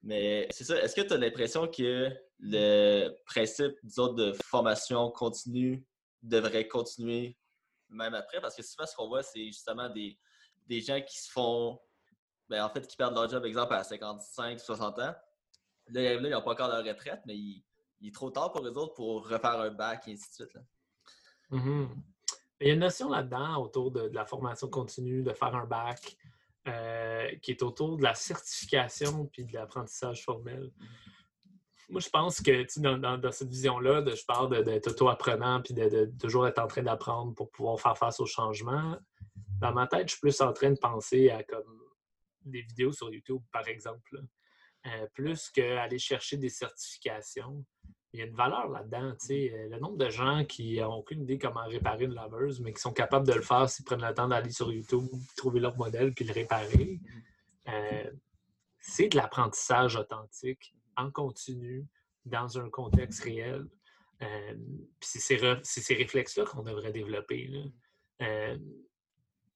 Mais c'est ça. Est-ce que tu as l'impression que le principe, disons, de formation continue devrait continuer même après? Parce que souvent, ce qu'on voit, c'est justement des, des gens qui se font, ben, en fait, qui perdent leur job, exemple, à 55, 60 ans. Là, ils n'ont pas encore leur retraite, mais il, est trop tard pour eux autres pour refaire un bac et ainsi de suite. Là. Mm-hmm. Il y a une notion là-dedans autour de, la formation continue, de faire un bac, euh, qui est autour de la certification puis de l'apprentissage formel. Moi, je pense que dans, cette vision-là, je parle d'être auto-apprenant puis de, toujours être en train d'apprendre pour pouvoir faire face au changement. Dans ma tête, je suis plus en train de penser à comme des vidéos sur YouTube, par exemple, euh, plus qu'aller chercher des certifications il y a une valeur là-dedans. Euh, le nombre de gens qui n'ont aucune idée comment réparer une laveuse, mais qui sont capables de le faire s'ils prennent le temps d'aller sur YouTube, trouver leur modèle puis le réparer, euh, c'est de l'apprentissage authentique, en continu, dans un contexte réel. C'est ces, réflexes-là qu'on devrait développer.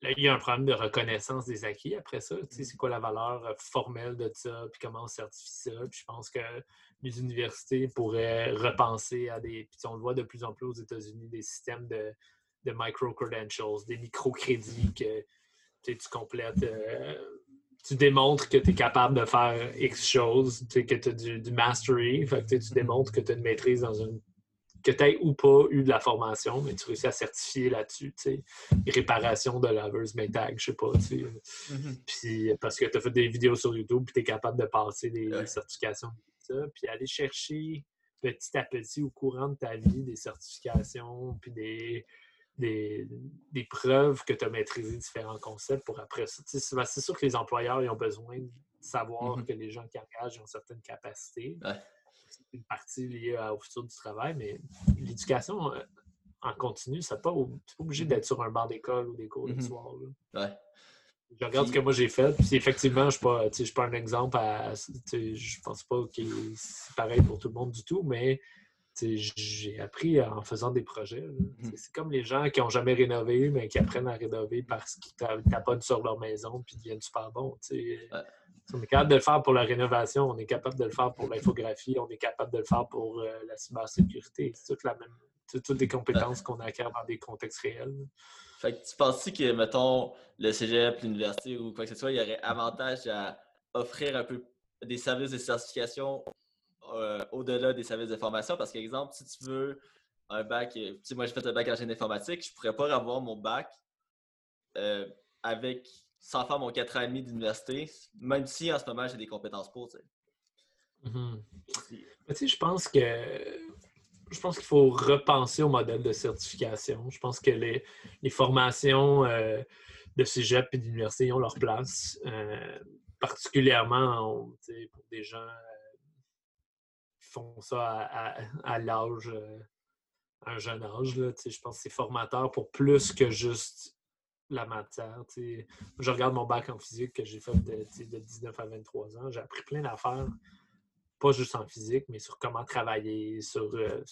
Il y a un problème de reconnaissance des acquis après ça. c'est quoi la valeur euh, formelle de ça, puis comment on certifie ça? je pense que les universités pourraient repenser à des. Puis on le voit de plus en plus aux États-Unis, des systèmes de, micro-credentials, des micro-crédits que tu complètes. Euh, tu démontres que tu es capable de faire X choses, que tu as du, mastery, fait que, tu démontres que tu as une maîtrise dans une que tu aies ou pas eu de la formation, mais tu réussis à certifier là-dessus, tu sais, réparation de laveuse métag, je sais pas, tu sais. Mm-hmm. Puis parce que tu as fait des vidéos sur YouTube, puis tu es capable de passer des certifications, puis aller chercher petit à petit au courant de ta vie des certifications, puis des, des, preuves que tu as maîtrisé différents concepts pour après ça. C'est sûr que les employeurs ils ont besoin de savoir mm-hmm. que les gens qui engagent ont certaines capacités c'est une partie liée au futur du travail, mais l'éducation euh, en continu, c'est pas, pas obligé d'être sur un banc d'école ou des cours de mm-hmm. soir. Je regarde ce que moi j'ai fait, puis effectivement, je ne suis, pas un exemple à. Je pense pas que c'est pareil pour tout le monde du tout, mais j'ai appris en faisant des projets. Mm-hmm. C'est comme les gens qui n'ont jamais rénové, mais qui apprennent à rénover parce qu'ils tapotent sur leur maison puis deviennent super bons. On est capable de le faire pour la rénovation, on est capable de le faire pour l'infographie, on est capable de le faire pour euh, la cybersécurité. C'est toute la même, toutes les compétences qu'on acquiert dans des contextes réels. Fait que tu penses que, mettons, le cégep, l'université ou quoi que ce soit, il y aurait avantage à offrir un peu des services de certification euh, au-delà des services de formation? Parce qu'exemple, si tu veux un bac, euh, sais, moi j'ai fait un bac en génie informatique, je pourrais pas avoir mon bac avec sans faire mon 4 ans et demi d'université, même si en ce moment j'ai des compétences pour. Tu sais. Mm-hmm. tu sais, je pense que je pense qu'il faut repenser au modèle de certification. Je pense que les, formations euh, de cégep et d'université ont leur place, euh, particulièrement pour des gens euh, font ça à, l'âge, un jeune âge. Je pense que c'est formateur pour plus que juste la matière. Je regarde mon bac en physique que j'ai fait de, 19 à 23 ans. J'ai appris plein d'affaires, pas juste en physique, mais sur comment travailler, sur, euh,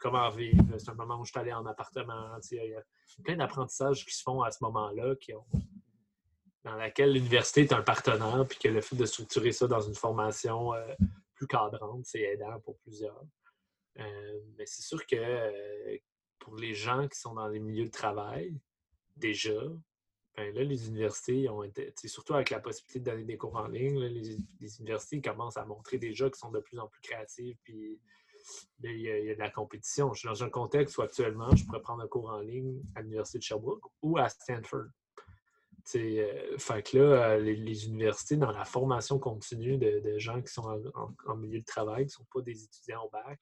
comment vivre. C'est un moment où je suis allé en appartement. Il y a plein d'apprentissages qui se font à ce moment-là, qui ont, dans laquelle l'université est un partenaire, puis que le fait de structurer ça dans une formation euh, plus cadrante, c'est aidant pour plusieurs. Euh, mais c'est sûr que pour les gens qui sont dans les milieux de travail, déjà, ben là, les universités ont été, surtout avec la possibilité de donner des cours en ligne, les, universités commencent à montrer déjà qu'ils sont de plus en plus créatifs, puis il y, a, de la compétition. Je suis dans un contexte où actuellement, je pourrais prendre un cours en ligne à l'Université de Sherbrooke ou à Stanford. Euh, fait que là, euh, les, universités, dans la formation continue de, gens qui sont en, milieu de travail, qui ne sont pas des étudiants au bac,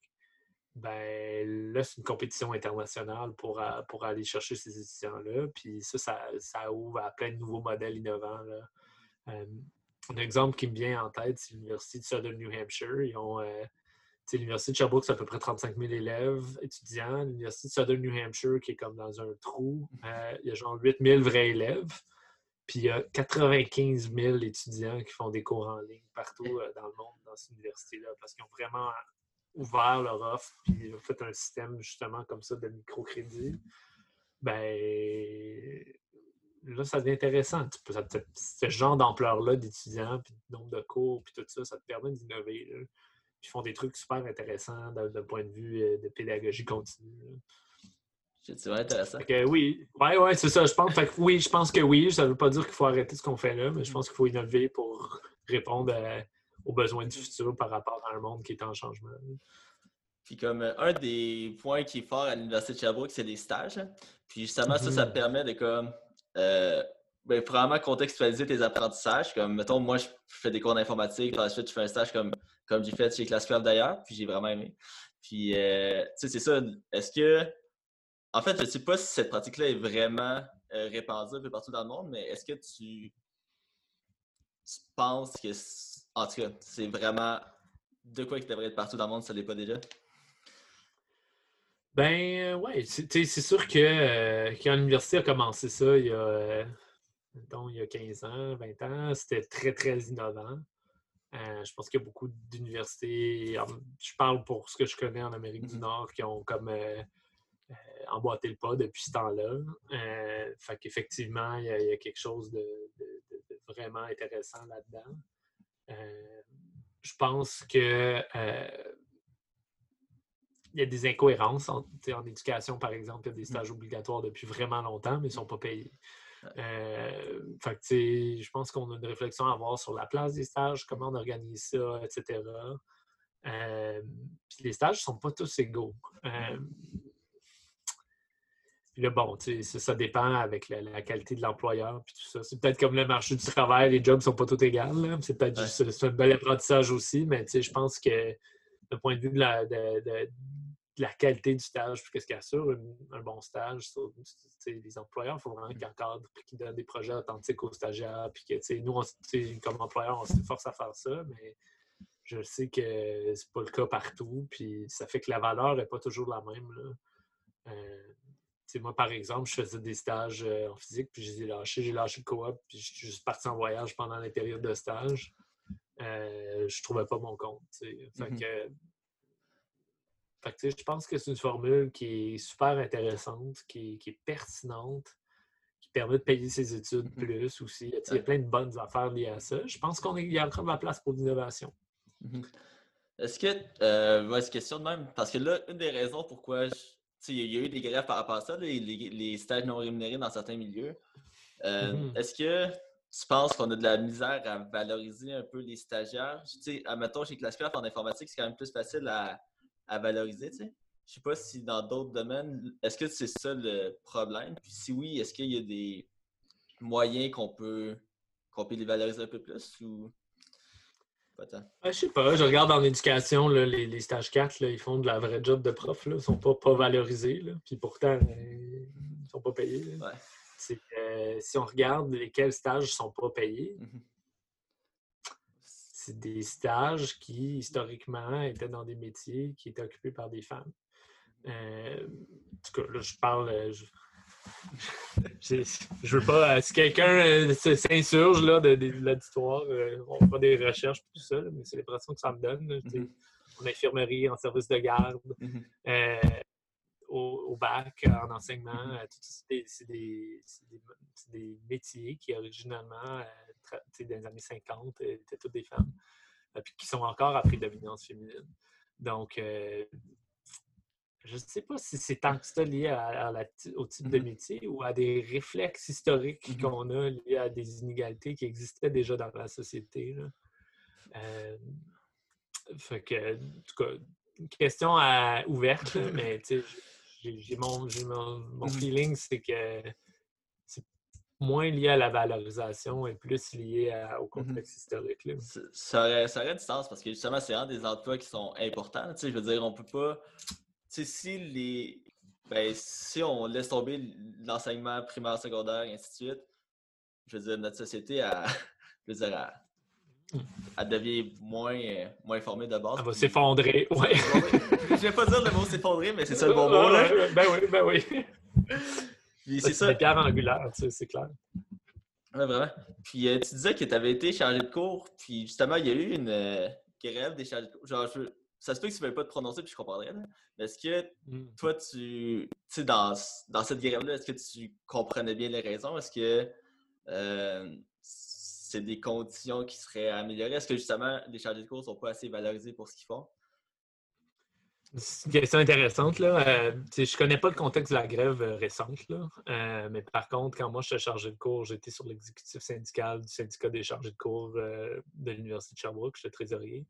ben là, c'est une compétition internationale pour, euh, pour aller chercher ces étudiants-là. Puis ça, ça, ouvre à plein de nouveaux modèles innovants. Un exemple qui me vient en tête, c'est l'Université de Southern New Hampshire. Ils ont, l'Université de Sherbrooke, c'est à peu près 35 000 élèves étudiants. L'Université de Southern New Hampshire, qui est comme dans un trou, il y a genre 8 000 vrais élèves. Puis il y a 95 000 étudiants qui font des cours en ligne partout euh, dans le monde, dans cette université-là, parce qu'ils ont vraiment ouvert leur offre, puis ils ont fait un système justement comme ça de microcrédit. Ben, là, ça devient intéressant. Tu peux, ce genre d'ampleur-là d'étudiants, puis de nombre de cours, puis tout ça, ça te permet d'innover. Ils font des trucs super intéressants d'un point de vue euh, de pédagogie continue. C'est vraiment intéressant. Que oui, ouais, ouais, c'est ça, je pense. Fait que oui, je pense que oui. Ça ne veut pas dire qu'il faut arrêter ce qu'on fait là, mais je pense qu'il faut innover pour répondre à- aux besoins du futur par rapport à un monde qui est en changement. Puis comme euh, un des points qui est fort à l'Université de Sherbrooke, c'est les stages. hein. Puis justement, ça, ça te Mhm. permet de comme euh, ben, vraiment contextualiser tes apprentissages. Comme mettons, moi, je fais des cours d'informatique, par la suite, je fais un stage comme, comme j'ai fait chez Classcraft d'ailleurs, puis j'ai vraiment aimé. Puis euh, tu sais, c'est ça. Est-ce que. En fait, je ne sais pas si cette pratique-là est vraiment euh, répandue un peu partout dans le monde, mais est-ce que tu, tu penses que. En tout cas, c'est vraiment de quoi qui devrait être partout dans le monde, si ça ne l'est pas déjà? Ben, euh, ouais, c'est sûr que euh, quand l'université a commencé ça il y a, euh, il y a 15 ans, 20 ans, c'était très, très innovant. Euh, je pense qu'il y a beaucoup d'universités, je parle pour ce que je connais en Amérique du Mhm. Nord, qui ont comme euh, emboîté le pas depuis ce temps-là. Euh, fait qu'effectivement, il y, a- il y a quelque chose de, de- de- de vraiment intéressant là-dedans. Euh, je pense que euh, il y a des incohérences en, éducation, par exemple. Il y a des stages obligatoires depuis vraiment longtemps, mais ils ne sont pas payés. Euh, fait que, je pense qu'on a une réflexion à avoir sur la place des stages, comment on organise ça, etc. Euh, puis les stages ne sont pas tous égaux. Euh, puis là, bon, tu sais, ça, dépend avec la, la qualité de l'employeur puis tout ça. C'est peut-être comme le marché du travail, les jobs ne sont pas tous égaux. là. C'est peut-être Ouais. juste c'est un bel apprentissage aussi, mais tu sais, je pense que du point de vue de la, de, de- de la qualité du stage, puis qu'est-ce qui assure une- un bon stage, sur- les employeurs, il faut vraiment qu'ils encadrent, puis qu'ils donnent des projets authentiques aux stagiaires, puis que tu sais, nous, on s- tu sais, comme employeur, on s'efforce à faire ça, mais je sais que c'est pas le cas partout, puis ça fait que la valeur n'est pas toujours la même. là. Euh, tu sais, moi, par exemple, je faisais des stages euh, en physique, puis je les ai lâchés. J'ai lâché le coop, puis je suis juste parti en voyage pendant les périodes de stage. Euh, je trouvais pas mon compte. Mhm. que, fait que, sais, je pense que c'est une formule qui est super intéressante, qui, est- qui est pertinente, qui permet de payer ses études Mhm. plus aussi. Il y a plein de bonnes affaires liées à ça. Je pense qu'il y a encore de la place pour l'innovation. Mhm. Est-ce que, euh, ouais, question de même, parce que là, une des raisons pourquoi, je- il y a eu des grèves par rapport à ça, les, les- les stages non rémunérés dans certains milieux. Euh, Mhm. Est-ce que tu penses qu'on a de la misère à valoriser un peu les stagiaires? Tu sais, admettons, chez Classcraft, en informatique, c'est quand même plus facile à, à valoriser, tu sais. Je sais pas si dans d'autres domaines, est-ce que c'est ça le problème? Puis si oui, est-ce qu'il y a des moyens qu'on peut, qu'on peut les valoriser un peu plus ou? Ouais, je sais pas, je regarde en éducation, là, les, les stages 4, là, ils font de la vraie job de prof, là, ils sont pas, pas valorisés, là, puis pourtant, euh, ils sont pas payés. Ouais. Que, si on regarde lesquels stages sont pas payés, Mhm. c'est des stages qui, historiquement, étaient dans des métiers qui étaient occupés par des femmes. Euh, en tout cas, là, je parle... euh, Je, je, veux pas... euh, Si quelqu'un euh, s'insurge là, de, de- de l'auditoire, euh, on fera des recherches tout ça, là, mais c'est l'impression que ça me donne. là. Mhm. En infirmerie, en service de garde, Mhm. euh, au, au bac, en enseignement. ça, c'est des, métiers qui, originalement, euh, dans les années 50, euh, étaient toutes des femmes, puis qui sont encore à prédominance féminine. Donc, euh, je ne sais pas si c'est tant que ça lié à, à la ti- au type de Mhm. métier ou à des réflexes historiques Mhm. qu'on a liés à des inégalités qui existaient déjà dans la société. là. Euh, fait que, en tout cas, une question à- ouverte, là, mais j'ai mon, Mhm. feeling, c'est que c'est moins lié à la valorisation et plus lié à- au contexte historique. là. Ça- aurait, ça aurait du sens parce que justement, c'est vraiment des emplois qui sont importants. Je veux dire, on peut pas. Si les. Ben, si on laisse tomber l'enseignement primaire, secondaire, et ainsi de suite, je veux dire, notre société, elle, je veux dire, elle, elle devient moins, moins formée de base. Elle va s'effondrer. Ouais. je vais pas dire le mot s'effondrer, mais c'est ça le bon mot, là. Ben oui, ben oui. Ça, c'est C'est ça. tu sais, c'est clair. Ouais, vraiment. Puis euh, tu disais que tu avais été chargé de cours, puis justement, il y a eu une euh, grève des chargés de cours. Genre, ça se peut que tu ne veuilles pas te prononcer, puis je comprendrais. Mais est-ce que mm. toi, tu. Tu sais, dans, dans cette grève-là, est-ce que tu comprenais bien les raisons? Est-ce que euh, c'est des conditions qui seraient améliorées? Est-ce que justement, les chargés de cours ne sont pas assez valorisés pour ce qu'ils font? C'est une question intéressante. Là. Euh, je ne connais pas le contexte de la grève euh, récente, là. Euh, mais par contre, quand moi je suis chargé de cours, j'étais sur l'exécutif syndical du syndicat des chargés de cours de l'Université de Sherbrooke, j'étais trésorier.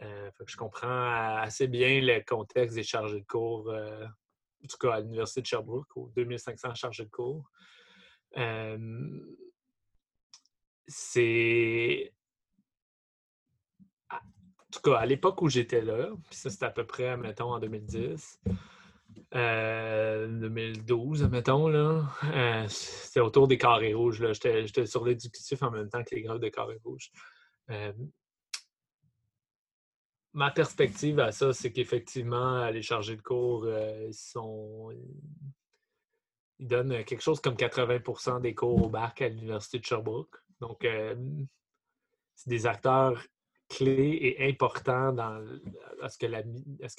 Je comprends assez bien le contexte des chargés de cours, en tout cas à l'Université de Sherbrooke, aux 2500 chargés de cours. c'est en tout cas, à l'époque où j'étais là, puis ça c'était à peu près, mettons, en 2010, 2012, euh, mettons, là, euh, c'était autour des carrés rouges. J'étais sur l'exécutif en même temps que les grèves de carrés rouges. Euh, ma perspective à ça, c'est qu'effectivement, les chargés de cours, ils sont. Ils donnent quelque chose comme 80% des cours au bac à l'Université de Sherbrooke. Donc, c'est des acteurs clé et important dans, à, ce que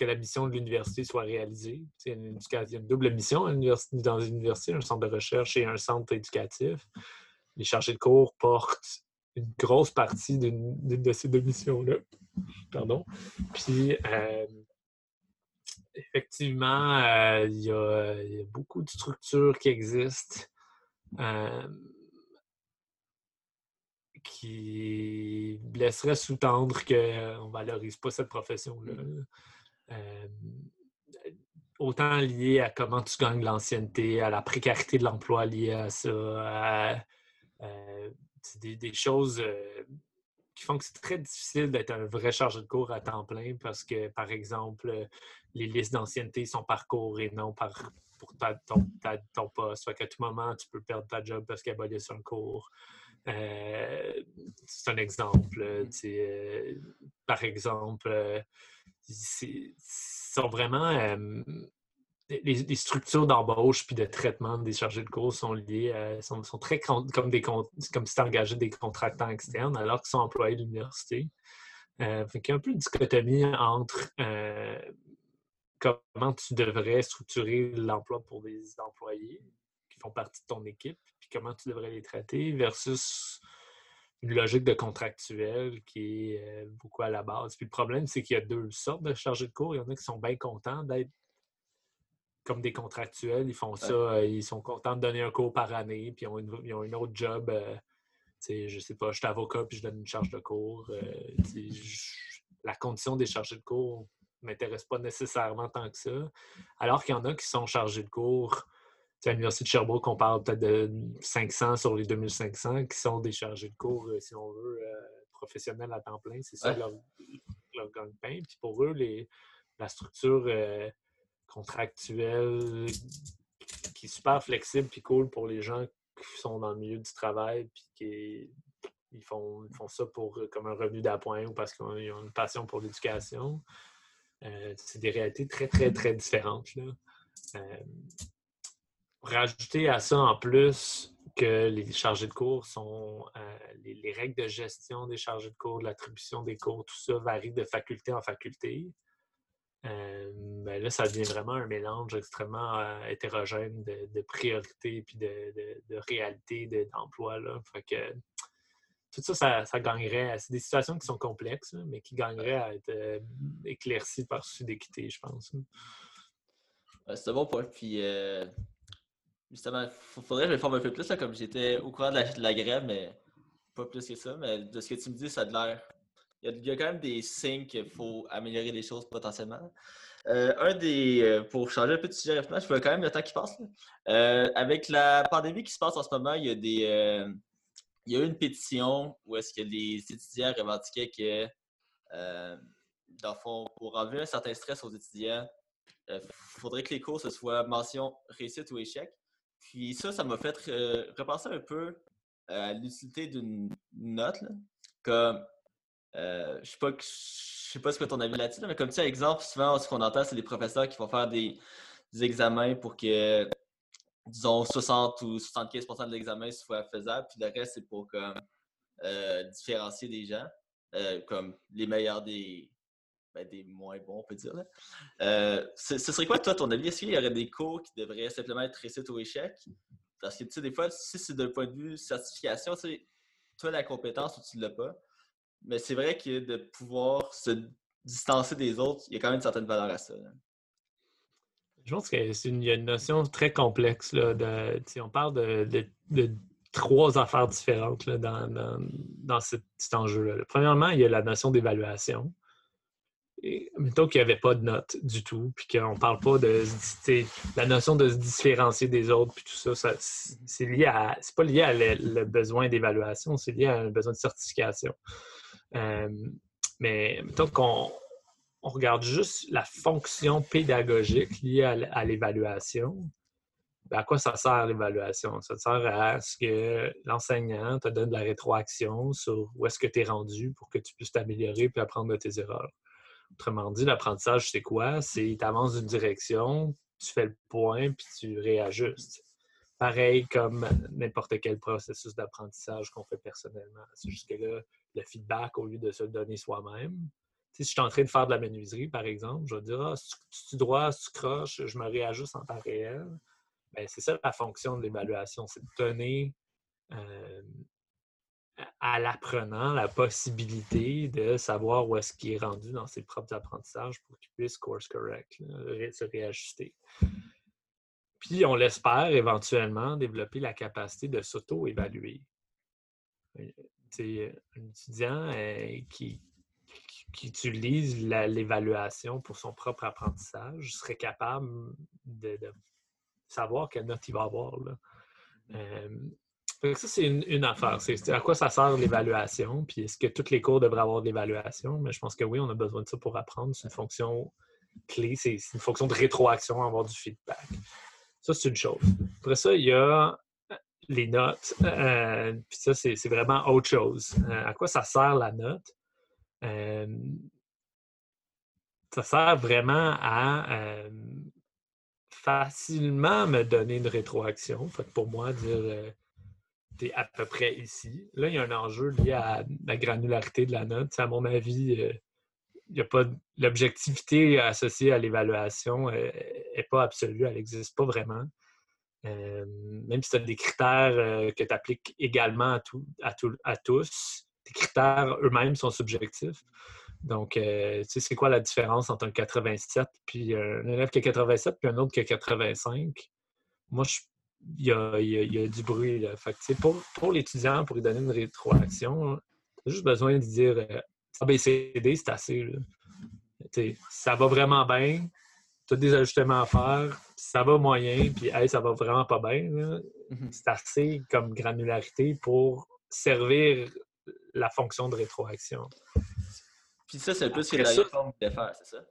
la, mission de l'université soit réalisée. Il y, a une, double mission dans une université, un centre de recherche et un centre éducatif. Les chargés de cours portent une grosse partie d'une de ces deux missions-là. Pardon. Puis, euh, effectivement, euh, il, y a, beaucoup de structures qui existent. Euh, qui laisserait sous-tendre qu'on ne valorise pas cette profession-là. Autant lié à comment tu gagnes l'ancienneté, à la précarité de l'emploi liée à ça, à, euh, des, choses euh, qui font que c'est très difficile d'être un vrai chargé de cours à temps plein parce que, par exemple, les listes d'ancienneté sont par cours et non par pour ton, ton, poste. Soit qu'à tout moment, tu peux perdre ta job parce qu'elle a sur un cours. Euh, c'est un exemple. Euh, par exemple, euh, sont vraiment les, structures d'embauche puis de traitement des chargés de cours sont liées, sont, très comme des comme si tu engagé des contractants externes alors qu'ils sont employés de l'université. Euh, il y a un peu une dichotomie entre comment tu devrais structurer l'emploi pour des employés qui font partie de ton équipe, comment tu devrais les traiter, versus une logique de contractuel qui est euh, beaucoup à la base. Puis le problème, c'est qu'il y a deux sortes de chargés de cours. Il y en a qui sont bien contents d'être comme des contractuels. Ils font ça, euh, ils sont contents de donner un cours par année, puis ils ont une, ont une autre job. Euh, je sais pas, je suis avocat, puis je donne une charge de cours. la condition des chargés de cours ne m'intéresse pas nécessairement tant que ça. Alors qu'il y en a qui sont chargés de cours à l'Université de Sherbrooke, on parle peut-être de 500 sur les 2500 qui sont des chargés de cours, euh, si on veut, euh, professionnels à temps plein. C'est ça leur, leur gagne-pain. Puis pour eux, les, la structure euh, contractuelle qui est super flexible puis cool pour les gens qui sont dans le milieu du travail puis qui ils font, font ça pour comme un revenu d'appoint ou parce qu'ils ont, une passion pour l'éducation. c'est des réalités très, très, très différentes. Là rajouter à ça en plus que les chargés de cours sont euh, les, règles de gestion des chargés de cours, de l'attribution des cours, tout ça varie de faculté en faculté. Euh, ben là, ça devient vraiment un mélange extrêmement euh, hétérogène de, priorités et de, de, de d'emploi. que tout ça, ça, gagnerait. C'est des situations qui sont complexes, mais qui gagneraient à être éclaircies par souci d'équité, je pense. C'est un bon point. Puis Justement, il faudrait que je me forme un peu plus, là, comme j'étais au courant de la, grève, mais pas plus que ça. Mais de ce que tu me dis, ça a l'air. Il y, a, quand même des signes qu'il faut améliorer les choses potentiellement. Euh, un des. Euh, pour changer un peu de sujet rapidement, je vois quand même le temps qui passe. Euh, avec la pandémie qui se passe en ce moment, il y a des. il y a eu une pétition où est-ce que les étudiants revendiquaient que, dans le fond, pour enlever un certain stress aux étudiants, il faudrait que les cours ce soit mention réussite ou échec. Puis ça, ça m'a fait repenser un peu à l'utilité d'une note. Comme, euh, je sais sais pas ce que ton avis là-dessus, mais comme tu sais, exemple, souvent, ce qu'on entend, c'est des professeurs qui vont faire des, examens pour que disons, 60 ou 75% de l'examen soit faisable, puis le reste, c'est pour comme euh, différencier des gens, euh, comme les meilleurs des, ben, des moins bons, on peut dire. Euh, ce, serait quoi, toi, ton avis? Est-ce qu'il y aurait des cours qui devraient simplement être récités au échec? Parce que, tu sais, des fois, si c'est d'un point de vue certification, tu as la compétence ou tu ne l'as pas. Mais c'est vrai que de pouvoir se distancer des autres, il y a quand même une certaine valeur à ça. Je pense qu'il y a une notion très complexe. Là, de, on parle de, trois affaires différentes dans, dans, cet, enjeu-là. Premièrement, il y a la notion d'évaluation. Mettons qu'il n'y avait pas de notes du tout, puis qu'on ne parle pas de la notion de se différencier des autres, puis tout ça, ça c'est lié à. C'est pas lié à le, besoin d'évaluation, c'est lié à un besoin de certification. Euh, mais mettons qu'on on regarde juste la fonction pédagogique liée à, l'évaluation, ben, à quoi ça sert l'évaluation? Ça sert à ce que l'enseignant te donne de la rétroaction sur où est-ce que tu es rendu pour que tu puisses t'améliorer et apprendre de tes erreurs. Autrement dit, l'apprentissage, c'est quoi? C'est tu avances d'une direction, tu fais le point, puis tu réajustes. Pareil comme n'importe quel processus d'apprentissage qu'on fait personnellement. C'est juste que là, le feedback, au lieu de se le donner soi-même, si je suis en train de faire de la menuiserie, par exemple, je vais dire ah, tu droit, tu croches, je me réajuste en temps réel. Ben, c'est ça la fonction de l'évaluation, c'est de donner euh, à l'apprenant la possibilité de savoir où est-ce qu'il est rendu dans ses propres apprentissages pour qu'il puisse course correct, se réajuster. Puis on l'espère éventuellement développer la capacité de s'auto-évaluer. Euh, un étudiant euh, qui, qui utilise l'évaluation pour son propre apprentissage serait capable de, savoir quelle note il va avoir. Là. ça, c'est une, affaire. C'est à quoi ça sert l'évaluation? Puis est-ce que tous les cours devraient avoir de l'évaluation? Mais je pense que oui, on a besoin de ça pour apprendre. C'est une fonction clé, c'est une fonction de rétroaction, avoir du feedback. Ça, c'est une chose. Après ça, il y a les notes. Euh, puis ça, c'est vraiment autre chose. Euh, à quoi ça sert la note? ça sert vraiment à facilement me donner une rétroaction. Pour moi, dire tu es à peu près ici. Là, il y a un enjeu lié à la granularité de la note. à mon avis, il y a pas l'objectivité associée à l'évaluation n'est pas absolue, elle n'existe pas vraiment. Même si tu as des critères que tu appliques également à, à, à tous, les critères eux-mêmes sont subjectifs. Donc, euh, tu sais, c'est quoi la différence entre un 87 puis un élève qui a 87 puis un autre qui a 85? Moi, il y a, du bruit. Là. Fait pour, l'étudiant, pour lui donner une rétroaction, j'ai juste besoin de dire euh, ABCD, c'est assez. ça va vraiment bien, tu as des ajustements à faire, ça va moyen, puis hey, ça va vraiment pas bien. Mm-hmm. C'est assez comme granularité pour servir la fonction de rétroaction. Puis ça, c'est un peu ce que la réforme voulait faire, c'est ça?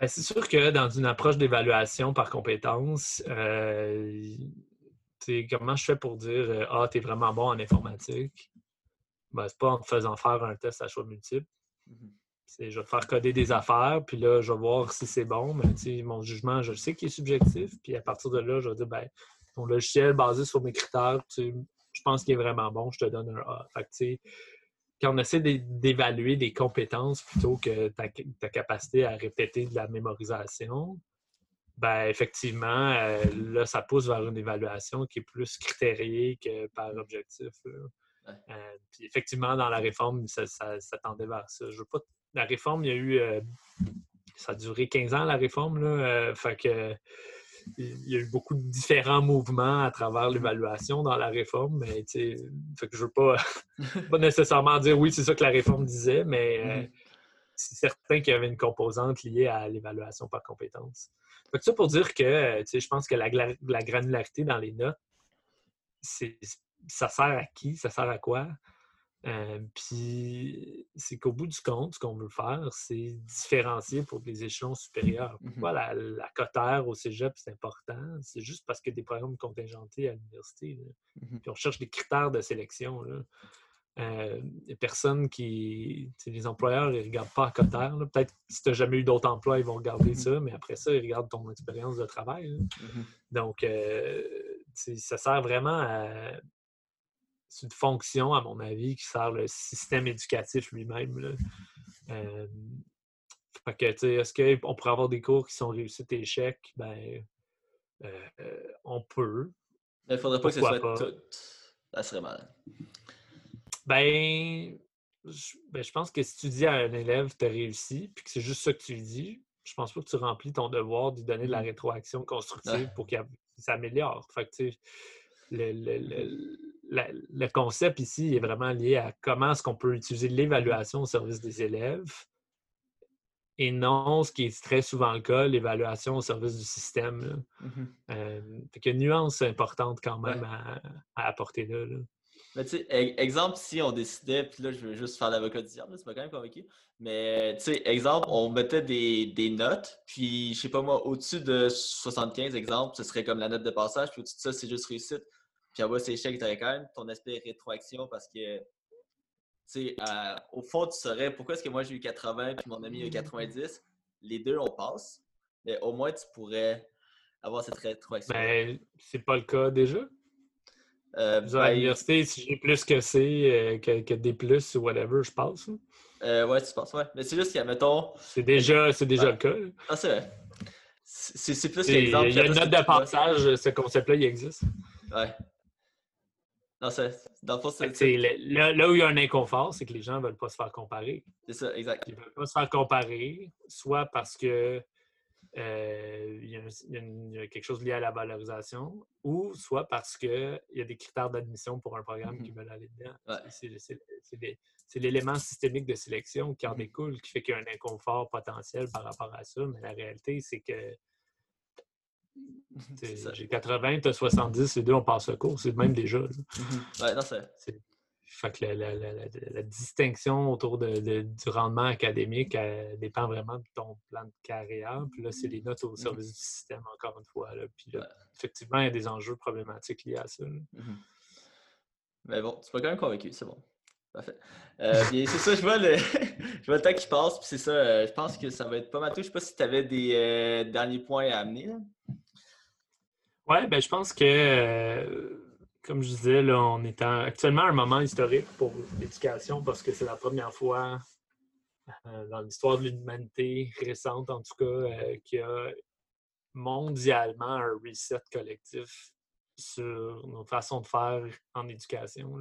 Ben, c'est sûr que dans une approche d'évaluation par compétence, euh, comment je fais pour dire euh, Ah, tu es vraiment bon en informatique? Ben, c'est pas en te faisant faire un test à choix multiple. C'est je vais te faire coder des affaires, puis là, je vais voir si c'est bon. Mais mon jugement, je sais qu'il est subjectif. Puis à partir de là, je vais dire ben, ton logiciel basé sur mes critères, je pense qu'il est vraiment bon, je te donne un A. Fait quand on essaie d'évaluer des compétences plutôt que ta, capacité à répéter de la mémorisation, ben effectivement, euh, là, ça pousse vers une évaluation qui est plus critériée que par objectif. Euh, puis effectivement, dans la réforme, ça, tendait vers ça. Je veux pas... La réforme, il y a eu. Euh, ça a duré 15 ans, la réforme. Là, fait que il y a eu beaucoup de différents mouvements à travers l'évaluation dans la réforme, mais fait que je ne veux pas, pas nécessairement dire oui, c'est ça que la réforme disait, mais euh, mm-hmm. c'est certain qu'il y avait une composante liée à l'évaluation par compétence. Fait ça pour dire que je pense que la, la, granularité dans les notes, ça sert à qui, ça sert à quoi? Euh, puis c'est qu'au bout du compte, ce qu'on veut faire, c'est différencier pour des échelons supérieurs. Mmh Pourquoi la, la cotère au cégep, c'est important? C'est juste parce qu'il y a des programmes contingentés à l'université. Mmh puis on cherche des critères de sélection. euh, les personnes qui. Les employeurs, ils ne regardent pas à côté. Peut-être que si tu n'as jamais eu d'autres emplois, ils vont regarder Mhm. ça, mais après ça, ils regardent ton expérience de travail. là. Donc, euh, ça sert vraiment à. C'est une fonction, à mon avis, qui sert le système éducatif lui-même. Euh, fait que, tu sais, est-ce qu'on pourrait avoir des cours qui sont réussites et échecs? Ben, euh, on peut. Mais il faudrait pas que ce soit pas? tout. Ça serait mal. Ben, je, ben, je pense que si tu dis à un élève tu as réussi, puis que c'est juste ça que tu lui dis, je pense pas que tu remplis ton devoir de lui donner de la Mhm. rétroaction constructive Ouais. pour qu'il qu'il s'améliore. Fait que, tu sais, le, le- le- la- le concept ici est vraiment lié à comment est-ce qu'on peut utiliser l'évaluation au service des élèves et non, ce qui est très souvent le cas, l'évaluation au service du système. là. Mhm. Euh, fait qu'il y a une nuance importante quand même Ouais. à, à apporter là. là. Mais tu sais, e- exemple, si on décidait, puis là, je veux juste faire l'avocat du diable, tu m'as quand même convaincu. Mais tu sais, exemple, on mettait des, des notes, puis je sais pas moi, au-dessus de 75, exemple, ce serait comme la note de passage, puis au-dessus de ça, c'est juste réussite. Puis en bas, c'est échec, tu aurais quand même ton aspect rétroaction parce que, tu sais, euh, au fond, tu saurais pourquoi est-ce que moi j'ai eu 80 puis mon ami a eu 90. Les deux, on passe, mais au moins, tu pourrais avoir cette rétroaction. Ben, c'est pas le cas déjà. Euh, à ben, l'université, si j'ai plus que C, euh, que, que D, ou whatever, je passe. là. euh, ouais, tu penses, ouais. Mais c'est juste qu'il y a, mettons, C'est déjà, c'est déjà Ouais. le cas. là. Ah, c'est vrai. C'est plus Il y qu'exemple. a une note de passage, ce concept-là, il existe. Ouais. Non, c'est. Dans le fond, c'est Là, là où il y a un inconfort, c'est que les gens ne veulent pas se faire comparer. c'est ça, exact. Ils ne veulent pas se faire comparer, soit parce que euh, il y, a un- il y a une- il y a quelque chose lié à la valorisation, ou soit parce qu'il y a des critères d'admission pour un programme qui veulent aller dedans. Ouais. C'est- l'élément systémique de sélection qui en Mhm. découle, qui fait qu'il y a un inconfort potentiel par rapport à ça, mais la réalité, c'est que ça. j'ai 80, tu as 70, les deux, on passe le cours, c'est le même déjà. Ouais, non, c'est. Fait que la, la- la- la- la distinction autour de- de- du rendement académique elle dépend vraiment de ton plan de carrière. Puis là, c'est les notes au service du système, encore une fois. là. Puis là, effectivement, il y a des enjeux problématiques liés à ça. Mhm. Mais bon, tu m'as quand même convaincu, c'est bon. Parfait. Euh, bien, c'est ça, je vois le, je vois le temps qui passe, puis c'est ça, euh, je pense que ça va être pas mal tout. Je sais pas si tu avais des euh, derniers points à amener. là. Ouais, ben je pense que, comme je disais, là, on est en- actuellement à un moment historique pour l'éducation parce que c'est la première fois euh, dans l'histoire de l'humanité récente, en tout cas, euh, qu'il y a mondialement un reset collectif sur nos façons de faire en éducation.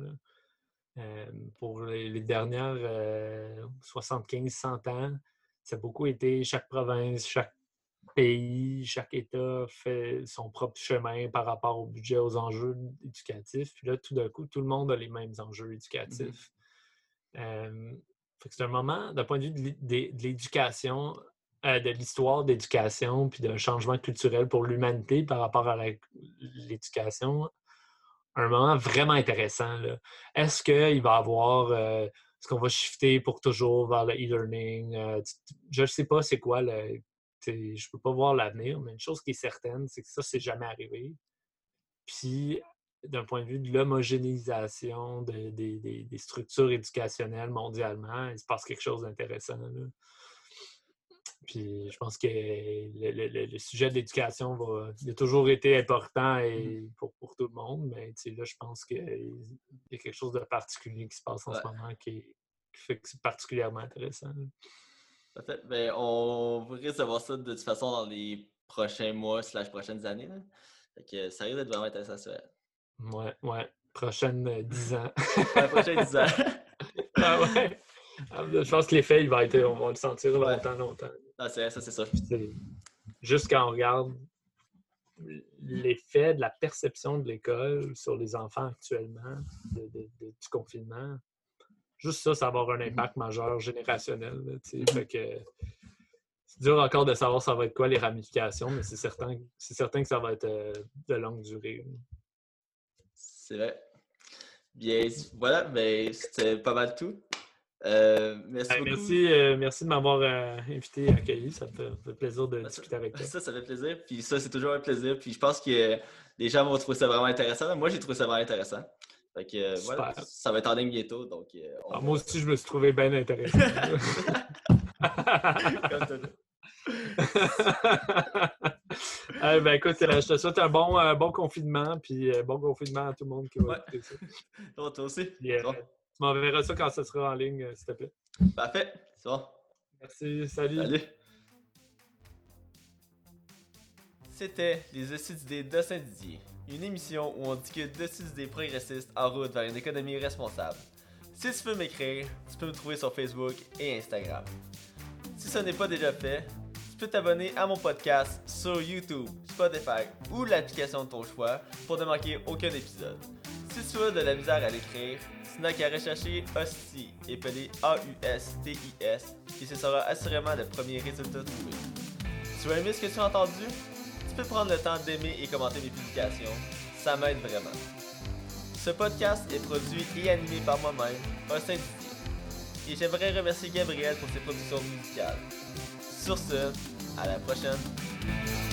Euh, pour les, les dernières 75-100 ans, ça a beaucoup été chaque province, chaque pays, chaque État fait son propre chemin par rapport au budget, aux enjeux éducatifs. Puis là, tout d'un coup, tout le monde a les mêmes enjeux éducatifs. Fait que c'est un moment, d'un point de vue de l'é- de de l'éducation, euh, de l'histoire d'éducation, puis d'un changement culturel pour l'humanité par rapport à l'éducation, un moment vraiment intéressant. Est-ce qu'il va y avoir. euh, est-ce qu'on va shifter pour toujours vers le e-learning? Euh, je ne sais pas c'est quoi le. Je ne peux pas voir l'avenir, mais une chose qui est certaine, c'est que ça, c'est jamais arrivé. Puis, d'un point de vue de l'homogénéisation de- des, structures éducationnelles mondialement, il se passe quelque chose d'intéressant. Puis je pense que le, le- le- le sujet de l'éducation va il a toujours été important et pour, pour tout le monde, mais là, je pense qu'il y a quelque chose de particulier qui se passe en ce moment qui, fait que c'est particulièrement intéressant. là. Ben, on risque de voir ça de toute façon dans les prochains mois slash prochaines années. là. Fait que ça risque d'être vraiment intéressant. ça. Ouais, ouais. Prochaine euh, 10 ans. Ouais, prochain 10 ans. ah ouais. Ah, Je pense que l'effet, il va être, on va le sentir Ouais. longtemps, longtemps. Ah, c'est ça, c'est ça. Juste quand on regarde l'effet de la perception de l'école sur les enfants actuellement, de- de- de- du confinement, juste ça, ça va avoir un impact majeur générationnel. là, tu sais. Fait que c'est dur encore de savoir ça va être quoi les ramifications, mais c'est certain, c'est certain que ça va être euh, de longue durée. C'est vrai. Bien, voilà, ben, c'était pas mal tout. Euh, merci Hey, beaucoup. merci, euh, merci de m'avoir invité et accueilli. Ça me fait, plaisir de ça- discuter avec toi. Ça, ça fait plaisir. Puis ça, c'est toujours un plaisir. Puis je pense que les gens vont trouver ça vraiment intéressant. Moi, j'ai trouvé ça vraiment intéressant. Fait que, euh, voilà, ça va être en ligne bientôt, donc... euh, on Ah, moi aussi, je me suis trouvé bien intéressant. Eh ben, écoute, euh, je te souhaite un bon, euh, bon confinement, puis euh, bon confinement à tout le monde qui va Ouais. écouter ça. Toi aussi? Puis, euh, Bon. tu m'enverras ça quand ça sera en ligne, s'il te plaît. Parfait, c'est bon. Merci, salut. Salut. C'était les Assises d'idées de Saint-Didier, une émission où on discute d'assises d'idées progressistes en route vers une économie responsable. Si tu veux m'écrire, tu peux me trouver sur Facebook et Instagram. Si ce n'est pas déjà fait, tu peux t'abonner à mon podcast sur YouTube, Spotify ou l'application de ton choix pour ne manquer aucun épisode. Si tu as de la misère à l'écrire, tu n'as qu'à rechercher Hostie, épelé A-U-S-T-I-S, et ce sera assurément le premier résultat trouvé. Tu as aimé ce que tu as entendu? Tu peux prendre le temps d'aimer et commenter mes publications, ça m'aide vraiment. Ce podcast est produit et animé par moi-même, Austin Didier. Et j'aimerais remercier Gabriel pour ses productions musicales. Sur ce, à la prochaine!